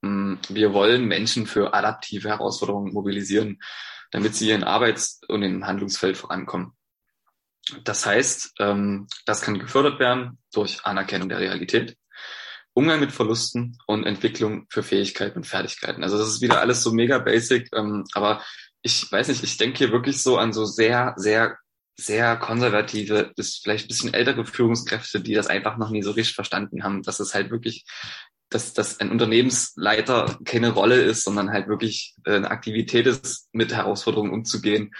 Mm, wir wollen Menschen für adaptive Herausforderungen mobilisieren, damit sie ihren Arbeits- und im Handlungsfeld vorankommen. Das heißt, ähm, das kann gefördert werden durch Anerkennung der Realität, Umgang mit Verlusten und Entwicklung für Fähigkeiten und Fertigkeiten. Also das ist wieder alles so mega basic, ähm, aber ich weiß nicht, ich denke hier wirklich so an so sehr, sehr, sehr konservative, bis vielleicht ein bisschen ältere Führungskräfte, die das einfach noch nie so richtig verstanden haben, dass es halt wirklich dass, dass ein Unternehmensleiter keine Rolle ist, sondern halt wirklich äh, eine Aktivität ist, mit Herausforderungen umzugehen.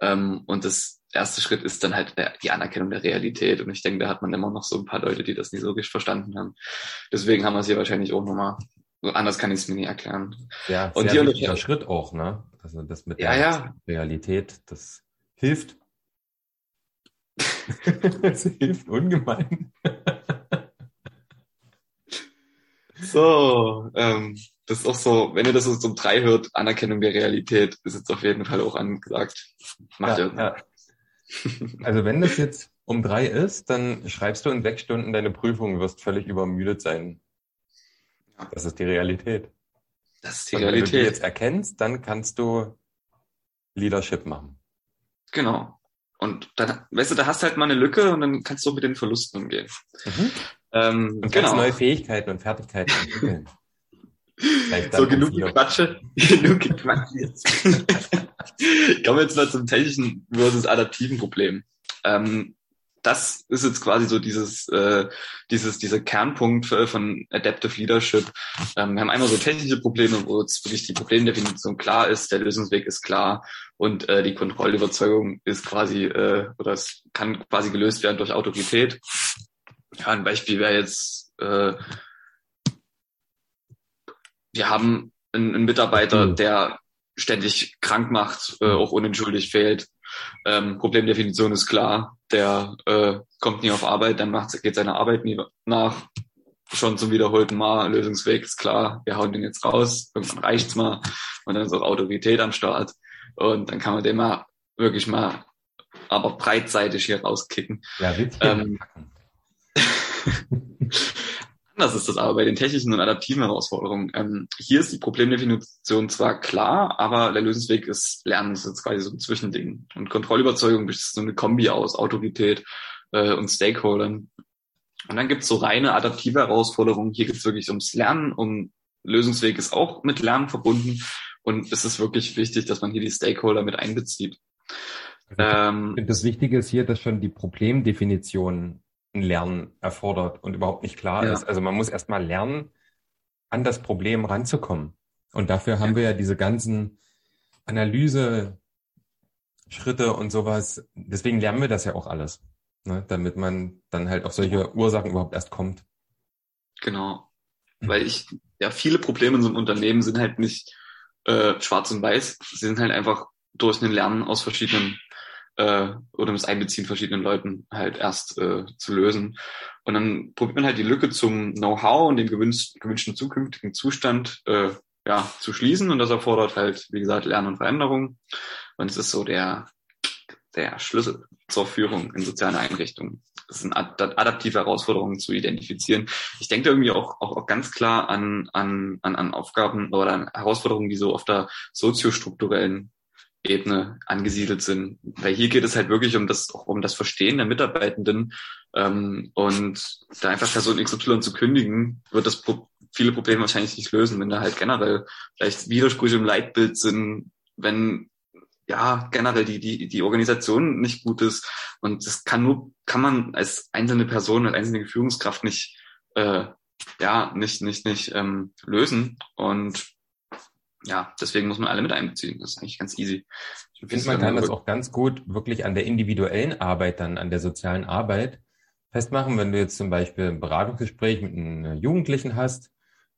Ähm, und das erste Schritt ist dann halt die Anerkennung der Realität. Und ich denke, da hat man immer noch so ein paar Leute, die das nicht so richtig verstanden haben. Deswegen haben wir es hier wahrscheinlich auch nochmal. Anders kann ich es mir nicht erklären. Ja, und sehr wichtiger Schritt auch, ne? Also das mit der ja. Realität, das hilft. Das hilft ungemein. so, ähm, das ist auch so, wenn ihr das so zum drei hört, Anerkennung der Realität ist jetzt auf jeden Fall auch angesagt. Macht ja. Ja. Also wenn das jetzt um drei ist, dann schreibst du in sechs Stunden deine Prüfung, wirst völlig übermüdet sein. Das ist die Realität. Das ist die Und Realität. Wenn du die jetzt erkennst, dann kannst du Leadership machen. Genau. Und dann, weißt du, da hast du halt mal eine Lücke und dann kannst du mit den Verlusten umgehen. Mhm. Ähm, und genau. neue Fähigkeiten und Fertigkeiten entwickeln. so genug Quatsche, <laughs> genug Quatsche jetzt. <laughs> Kommen wir jetzt mal zum technischen versus adaptiven Problem. Ähm, das ist jetzt quasi so dieses, äh, dieses, dieser Kernpunkt von Adaptive Leadership. Ähm, wir haben einmal so technische Probleme, wo jetzt wirklich die Problemdefinition klar ist, der Lösungsweg ist klar und äh, die Kontrollüberzeugung ist quasi, äh, oder es kann quasi gelöst werden durch Autorität. Ja, ein Beispiel wäre jetzt, äh, wir haben einen, einen Mitarbeiter, mhm. der ständig krank macht, äh, auch unentschuldigt fehlt. Ähm, Problemdefinition ist klar, der äh, kommt nie auf Arbeit, dann macht, geht seine Arbeit nie nach. Schon zum wiederholten Mal, Lösungsweg ist klar, wir hauen den jetzt raus, irgendwann reicht's mal. Und dann ist auch Autorität am Start. Und dann kann man den mal wirklich mal aber breitseitig hier rauskicken. Ja, ähm, <laughs> Anders ist das aber bei den technischen und adaptiven Herausforderungen. Ähm, hier ist die Problemdefinition zwar klar, aber der Lösungsweg ist Lernen, das ist jetzt quasi so ein Zwischending. Und Kontrollüberzeugung ist so eine Kombi aus Autorität äh, und Stakeholdern. Und dann gibt's so reine adaptive Herausforderungen. Hier geht's wirklich ums Lernen, um Lösungsweg ist auch mit Lernen verbunden. Und es ist wirklich wichtig, dass man hier die Stakeholder mit einbezieht. Also ähm, das Wichtige ist hier, dass schon die Problemdefinition Lernen erfordert und überhaupt nicht klar ja. ist. Also man muss erstmal lernen, an das Problem ranzukommen. Und dafür haben ja. wir ja diese ganzen Analyse, Schritte und sowas. Deswegen lernen wir das ja auch alles, ne? damit man dann halt auf solche Ursachen überhaupt erst kommt. Genau. weil ich, ja, viele Probleme in so einem Unternehmen sind halt nicht äh, schwarz und weiß, sie sind halt einfach durch ein Lernen aus verschiedenen äh, oder das Einbeziehen verschiedenen Leuten halt erst äh, zu lösen. Und dann probiert man halt die Lücke zum Know-how und dem gewünschten, gewünschten zukünftigen Zustand äh, ja, zu schließen. Und das erfordert halt, wie gesagt, Lernen und Veränderung. Und es ist so der, der Schlüssel zur Führung in sozialen Einrichtungen. Das sind adaptive Herausforderungen zu identifizieren. Ich denke irgendwie auch, auch, auch ganz klar an, an, an, an Aufgaben oder an Herausforderungen, die so auf der soziostrukturellen Ebene angesiedelt sind. Weil hier geht es halt wirklich um das, um das Verstehen der Mitarbeitenden ähm, und da einfach Person XY zu kündigen, wird das Pro viele Probleme wahrscheinlich nicht lösen, wenn da halt generell vielleicht Widersprüche im Leitbild sind, wenn ja generell die die die Organisation nicht gut ist und das kann nur kann man als einzelne Person als einzelne Führungskraft nicht äh, ja nicht nicht nicht ähm, lösen und ja, deswegen muss man alle mit einbeziehen. Das ist eigentlich ganz easy. Ich finde, man kann das auch ganz gut wirklich an der individuellen Arbeit dann, an der sozialen Arbeit festmachen. Wenn du jetzt zum Beispiel ein Beratungsgespräch mit einem Jugendlichen hast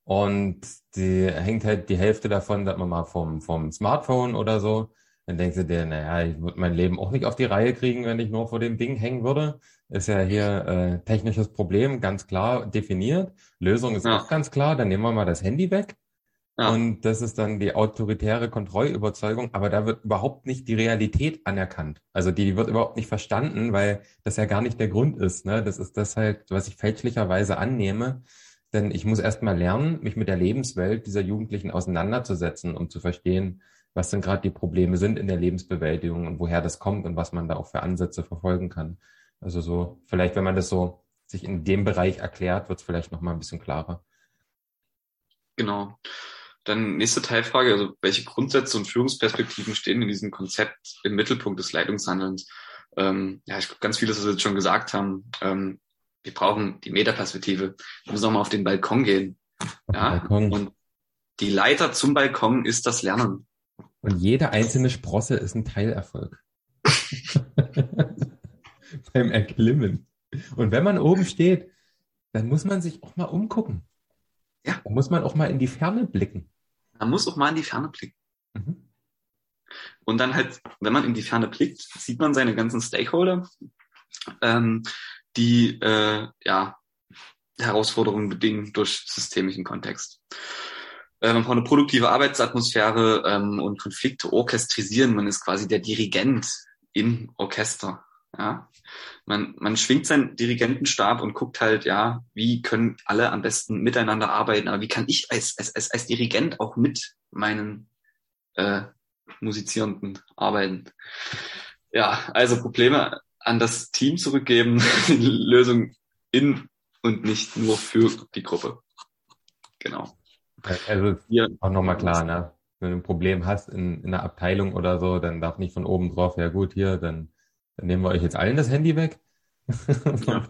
und die hängt halt die Hälfte davon, sagen wir mal, vom, vom Smartphone oder so, dann denkst du dir, naja, ich würde mein Leben auch nicht auf die Reihe kriegen, wenn ich nur vor dem Ding hängen würde. Ist ja hier äh, technisches Problem ganz klar definiert. Lösung ist ja. auch ganz klar, dann nehmen wir mal das Handy weg ja. Und das ist dann die autoritäre Kontrollüberzeugung, aber da wird überhaupt nicht die Realität anerkannt. Also die wird überhaupt nicht verstanden, weil das ja gar nicht der Grund ist. Ne? Das ist das halt, was ich fälschlicherweise annehme. Denn ich muss erst mal lernen, mich mit der Lebenswelt dieser Jugendlichen auseinanderzusetzen, um zu verstehen, was denn gerade die Probleme sind in der Lebensbewältigung und woher das kommt und was man da auch für Ansätze verfolgen kann. Also so, vielleicht, wenn man das so sich in dem Bereich erklärt, wird es vielleicht noch mal ein bisschen klarer. Genau. Dann nächste Teilfrage, also welche Grundsätze und Führungsperspektiven stehen in diesem Konzept im Mittelpunkt des Leitungshandelns? Ähm, ja, ich glaube, ganz vieles, was wir jetzt schon gesagt haben. Ähm, wir brauchen die Metaperspektive. Wir müssen auch mal auf den Balkon gehen. Ja, Balkon. und die Leiter zum Balkon ist das Lernen. Und jede einzelne Sprosse ist ein Teilerfolg. <laughs> Beim Erklimmen. Und wenn man oben steht, dann muss man sich auch mal umgucken. Ja. Da muss man auch mal in die Ferne blicken. Man muss auch mal in die Ferne blicken. Mhm. Und dann halt, wenn man in die Ferne blickt, sieht man seine ganzen Stakeholder, ähm, die äh, ja Herausforderungen bedingen durch systemischen Kontext. Äh, man braucht eine produktive Arbeitsatmosphäre ähm, und Konflikte orchestrisieren. Man ist quasi der Dirigent im Orchester. Ja? Man, man schwingt seinen Dirigentenstab und guckt halt, ja, wie können alle am besten miteinander arbeiten, aber wie kann ich als, als, als, als Dirigent auch mit meinen äh, Musizierenden arbeiten. Ja, also Probleme an das Team zurückgeben, <laughs> Lösung in und nicht nur für die Gruppe. Genau. Also Hier, auch nochmal klar, ne? Wenn du ein Problem hast in, in einer Abteilung oder so, dann darf nicht von oben drauf, ja gut, hier, dann dann nehmen wir euch jetzt allen das Handy weg. <laughs> Ja.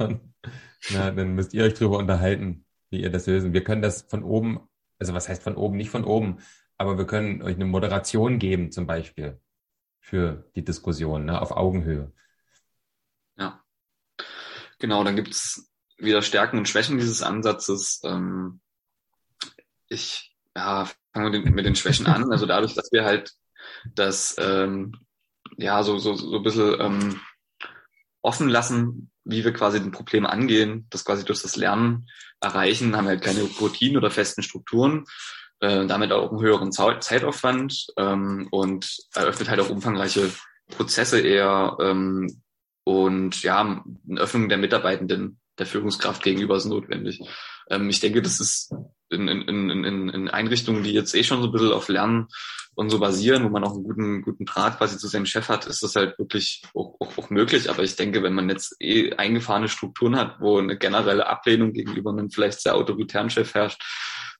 na, dann müsst ihr euch drüber unterhalten, wie ihr das lösen. Wir können das von oben, also was heißt von oben, nicht von oben, aber wir können euch eine Moderation geben, zum Beispiel, für die Diskussion, ne, auf Augenhöhe. Ja. Genau, dann gibt es wieder Stärken und Schwächen dieses Ansatzes. Ähm, ich ja, fangen wir mit den Schwächen an. Also dadurch, dass wir halt das ähm, ja, so, so, so ein bisschen ähm, offen lassen, wie wir quasi den Problem angehen, das quasi durch das Lernen erreichen, haben wir halt keine Routinen oder festen Strukturen, äh, damit auch einen höheren Zeitaufwand ähm, und eröffnet halt auch umfangreiche Prozesse eher ähm, und ja, eine Öffnung der Mitarbeitenden der Führungskraft gegenüber ist notwendig. Ähm, ich denke, das ist in, in, in, in Einrichtungen, die jetzt eh schon so ein bisschen auf Lernen und so basieren, wo man auch einen guten, guten Draht quasi zu seinem Chef hat, ist das halt wirklich auch, auch, auch möglich. Aber ich denke, wenn man jetzt eh eingefahrene Strukturen hat, wo eine generelle Ablehnung gegenüber einem vielleicht sehr autoritären Chef herrscht,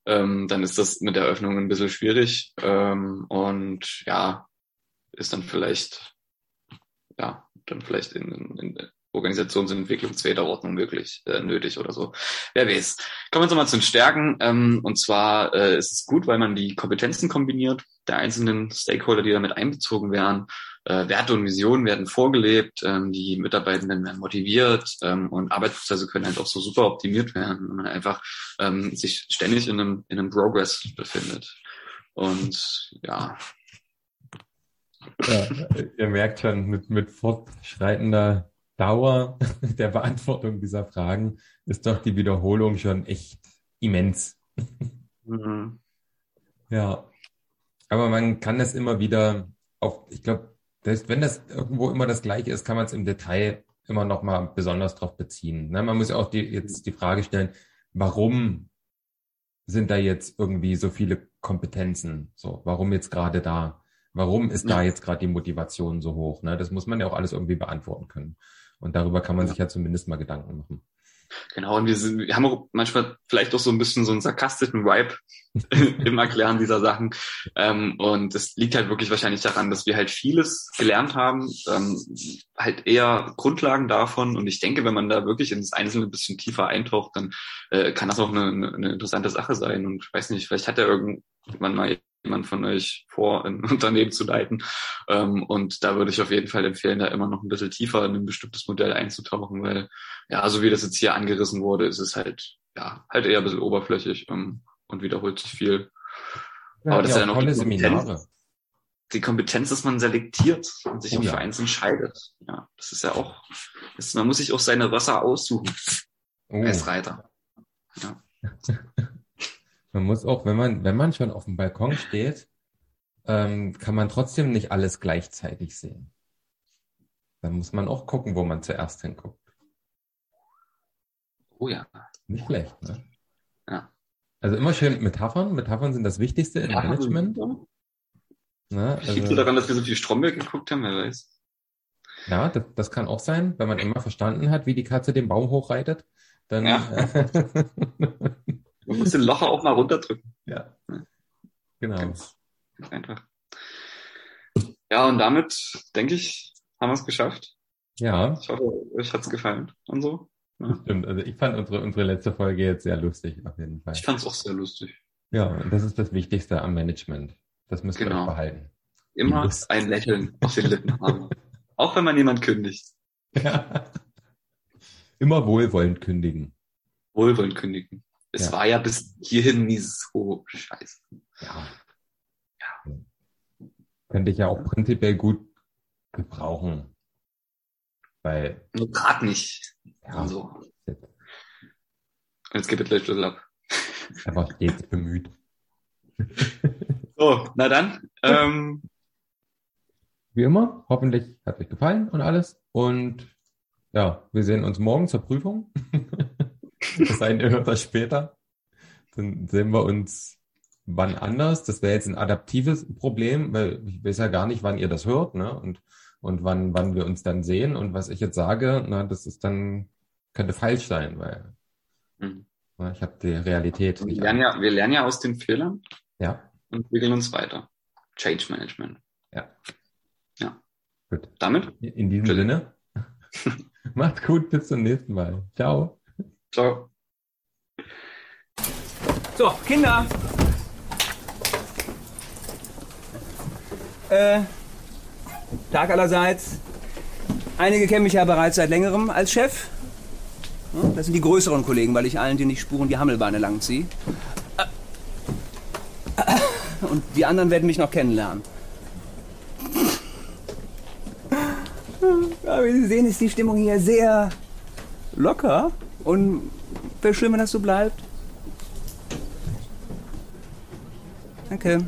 ähm, dann ist das mit der Öffnung ein bisschen schwierig. Ähm, und ja, ist dann vielleicht, ja, dann vielleicht in, in, in Organisationsentwicklung zweiter Ordnung wirklich äh, nötig oder so. Wer weiß. Kommen wir jetzt nochmal zu den Stärken. Ähm, und zwar äh, ist es gut, weil man die Kompetenzen kombiniert der einzelnen Stakeholder, die damit einbezogen werden. äh, Werte und Visionen werden vorgelebt, ähm, die Mitarbeitenden werden motiviert ähm, und Arbeitsprozesse können halt auch so super optimiert werden, wenn man einfach ähm, sich ständig in einem, in einem Progress befindet. Und ja. ja ihr merkt schon, mit, mit fortschreitender Dauer <laughs> der Beantwortung dieser Fragen ist doch die Wiederholung schon echt immens. Mhm. Ja. Aber man kann das immer wieder auf, ich glaube, wenn das irgendwo immer das Gleiche ist, kann man es im Detail immer noch mal besonders drauf beziehen. Ne? Man muss ja auch die, jetzt die Frage stellen, warum sind da jetzt irgendwie so viele Kompetenzen? So, warum jetzt gerade da? Warum ist da jetzt gerade die Motivation so hoch? Ne? Das muss man ja auch alles irgendwie beantworten können. Und darüber kann man sich ja zumindest mal Gedanken machen. Genau, und wir, sind, wir haben auch manchmal vielleicht auch so ein bisschen so einen sarkastischen Vibe <laughs> im Erklären dieser Sachen. Ähm, und es liegt halt wirklich wahrscheinlich daran, dass wir halt vieles gelernt haben, ähm, halt eher Grundlagen davon. Und ich denke, wenn man da wirklich ins Einzelne ein bisschen tiefer eintaucht, dann äh, kann das auch eine, eine interessante Sache sein. Und ich weiß nicht, vielleicht hat er irgendwann mal jemand von euch vor, ein <laughs> Unternehmen zu leiten. Ähm, und da würde ich auf jeden Fall empfehlen, da immer noch ein bisschen tiefer in ein bestimmtes Modell einzutauchen, weil ja, so wie das jetzt hier angerissen wurde, ist es halt, ja, halt eher ein bisschen oberflächlich ähm, und wiederholt sich viel. Ja, Aber das ist ja noch die Kompetenz, die Kompetenz, dass man selektiert und sich oh, ja. für eins entscheidet. Ja, das ist ja auch, das, man muss sich auch seine Wasser aussuchen oh. als Reiter. Ja. <laughs> Man muss auch, wenn man, wenn man schon auf dem Balkon steht, ähm, kann man trotzdem nicht alles gleichzeitig sehen. Dann muss man auch gucken, wo man zuerst hinguckt. Oh ja. Nicht schlecht, ne? Ja. Also immer schön Metaphern. Metaphern sind das Wichtigste im Management. Ne? Also, Liegt daran, dass wir so viel Stromberg geguckt haben, wer weiß. Ja, das, das kann auch sein, wenn man immer verstanden hat, wie die Katze den Baum hochreitet. Dann, ja. <laughs> Man muss den Locher auch mal runterdrücken. Ja. Genau. Ganz, ganz einfach. Ja, und damit, denke ich, haben wir es geschafft. Ja. Ich hoffe, euch hat es gefallen und so. Ja. Stimmt, also ich fand unsere, unsere letzte Folge jetzt sehr lustig, auf jeden Fall. Ich fand es auch sehr lustig. Ja, und das ist das Wichtigste am Management. Das müsst ihr genau. euch behalten. Immer ein Lächeln auf den Lippen haben. <laughs> Auch wenn man jemand kündigt. Ja. Immer wohlwollend kündigen. Wohlwollend kündigen. Es ja. war ja bis hierhin nie so scheiße. Ja. ja. Könnte ich ja auch prinzipiell gut gebrauchen. Weil. Nur gerade nicht. Ja. Also. Jetzt es gleich Schlüssel ab. <laughs> Aber stets bemüht. so, na dann. Ähm, Wie immer, hoffentlich hat euch gefallen und alles. Und ja, wir sehen uns morgen zur Prüfung. <laughs> <laughs> Das sei denn, irgendwas später. Dann sehen wir uns wann anders. Das wäre jetzt ein adaptives Problem, weil ich weiß ja gar nicht, wann ihr das hört, ne? Und, und wann, wann wir uns dann sehen. Und was ich jetzt sage, na, das ist dann, könnte falsch sein, weil mhm. na, ich habe die Realität wir lernen, ja, wir lernen ja aus den Fehlern. Ja. Und entwickeln uns weiter. Change Management. Ja. Ja. Gut. Damit? In diesem Sinne. <laughs> Macht gut, bis zum nächsten Mal. Ciao. Ciao. So, Kinder. Äh, Tag allerseits. Einige kennen mich ja bereits seit längerem als Chef. Das sind die größeren Kollegen, weil ich allen, die nicht spuren, die Hammelbeine lang ziehe. Und die anderen werden mich noch kennenlernen. Ja, wie Sie sehen, ist die Stimmung hier sehr locker. Und wäre schön, wenn das so bleibt. Danke.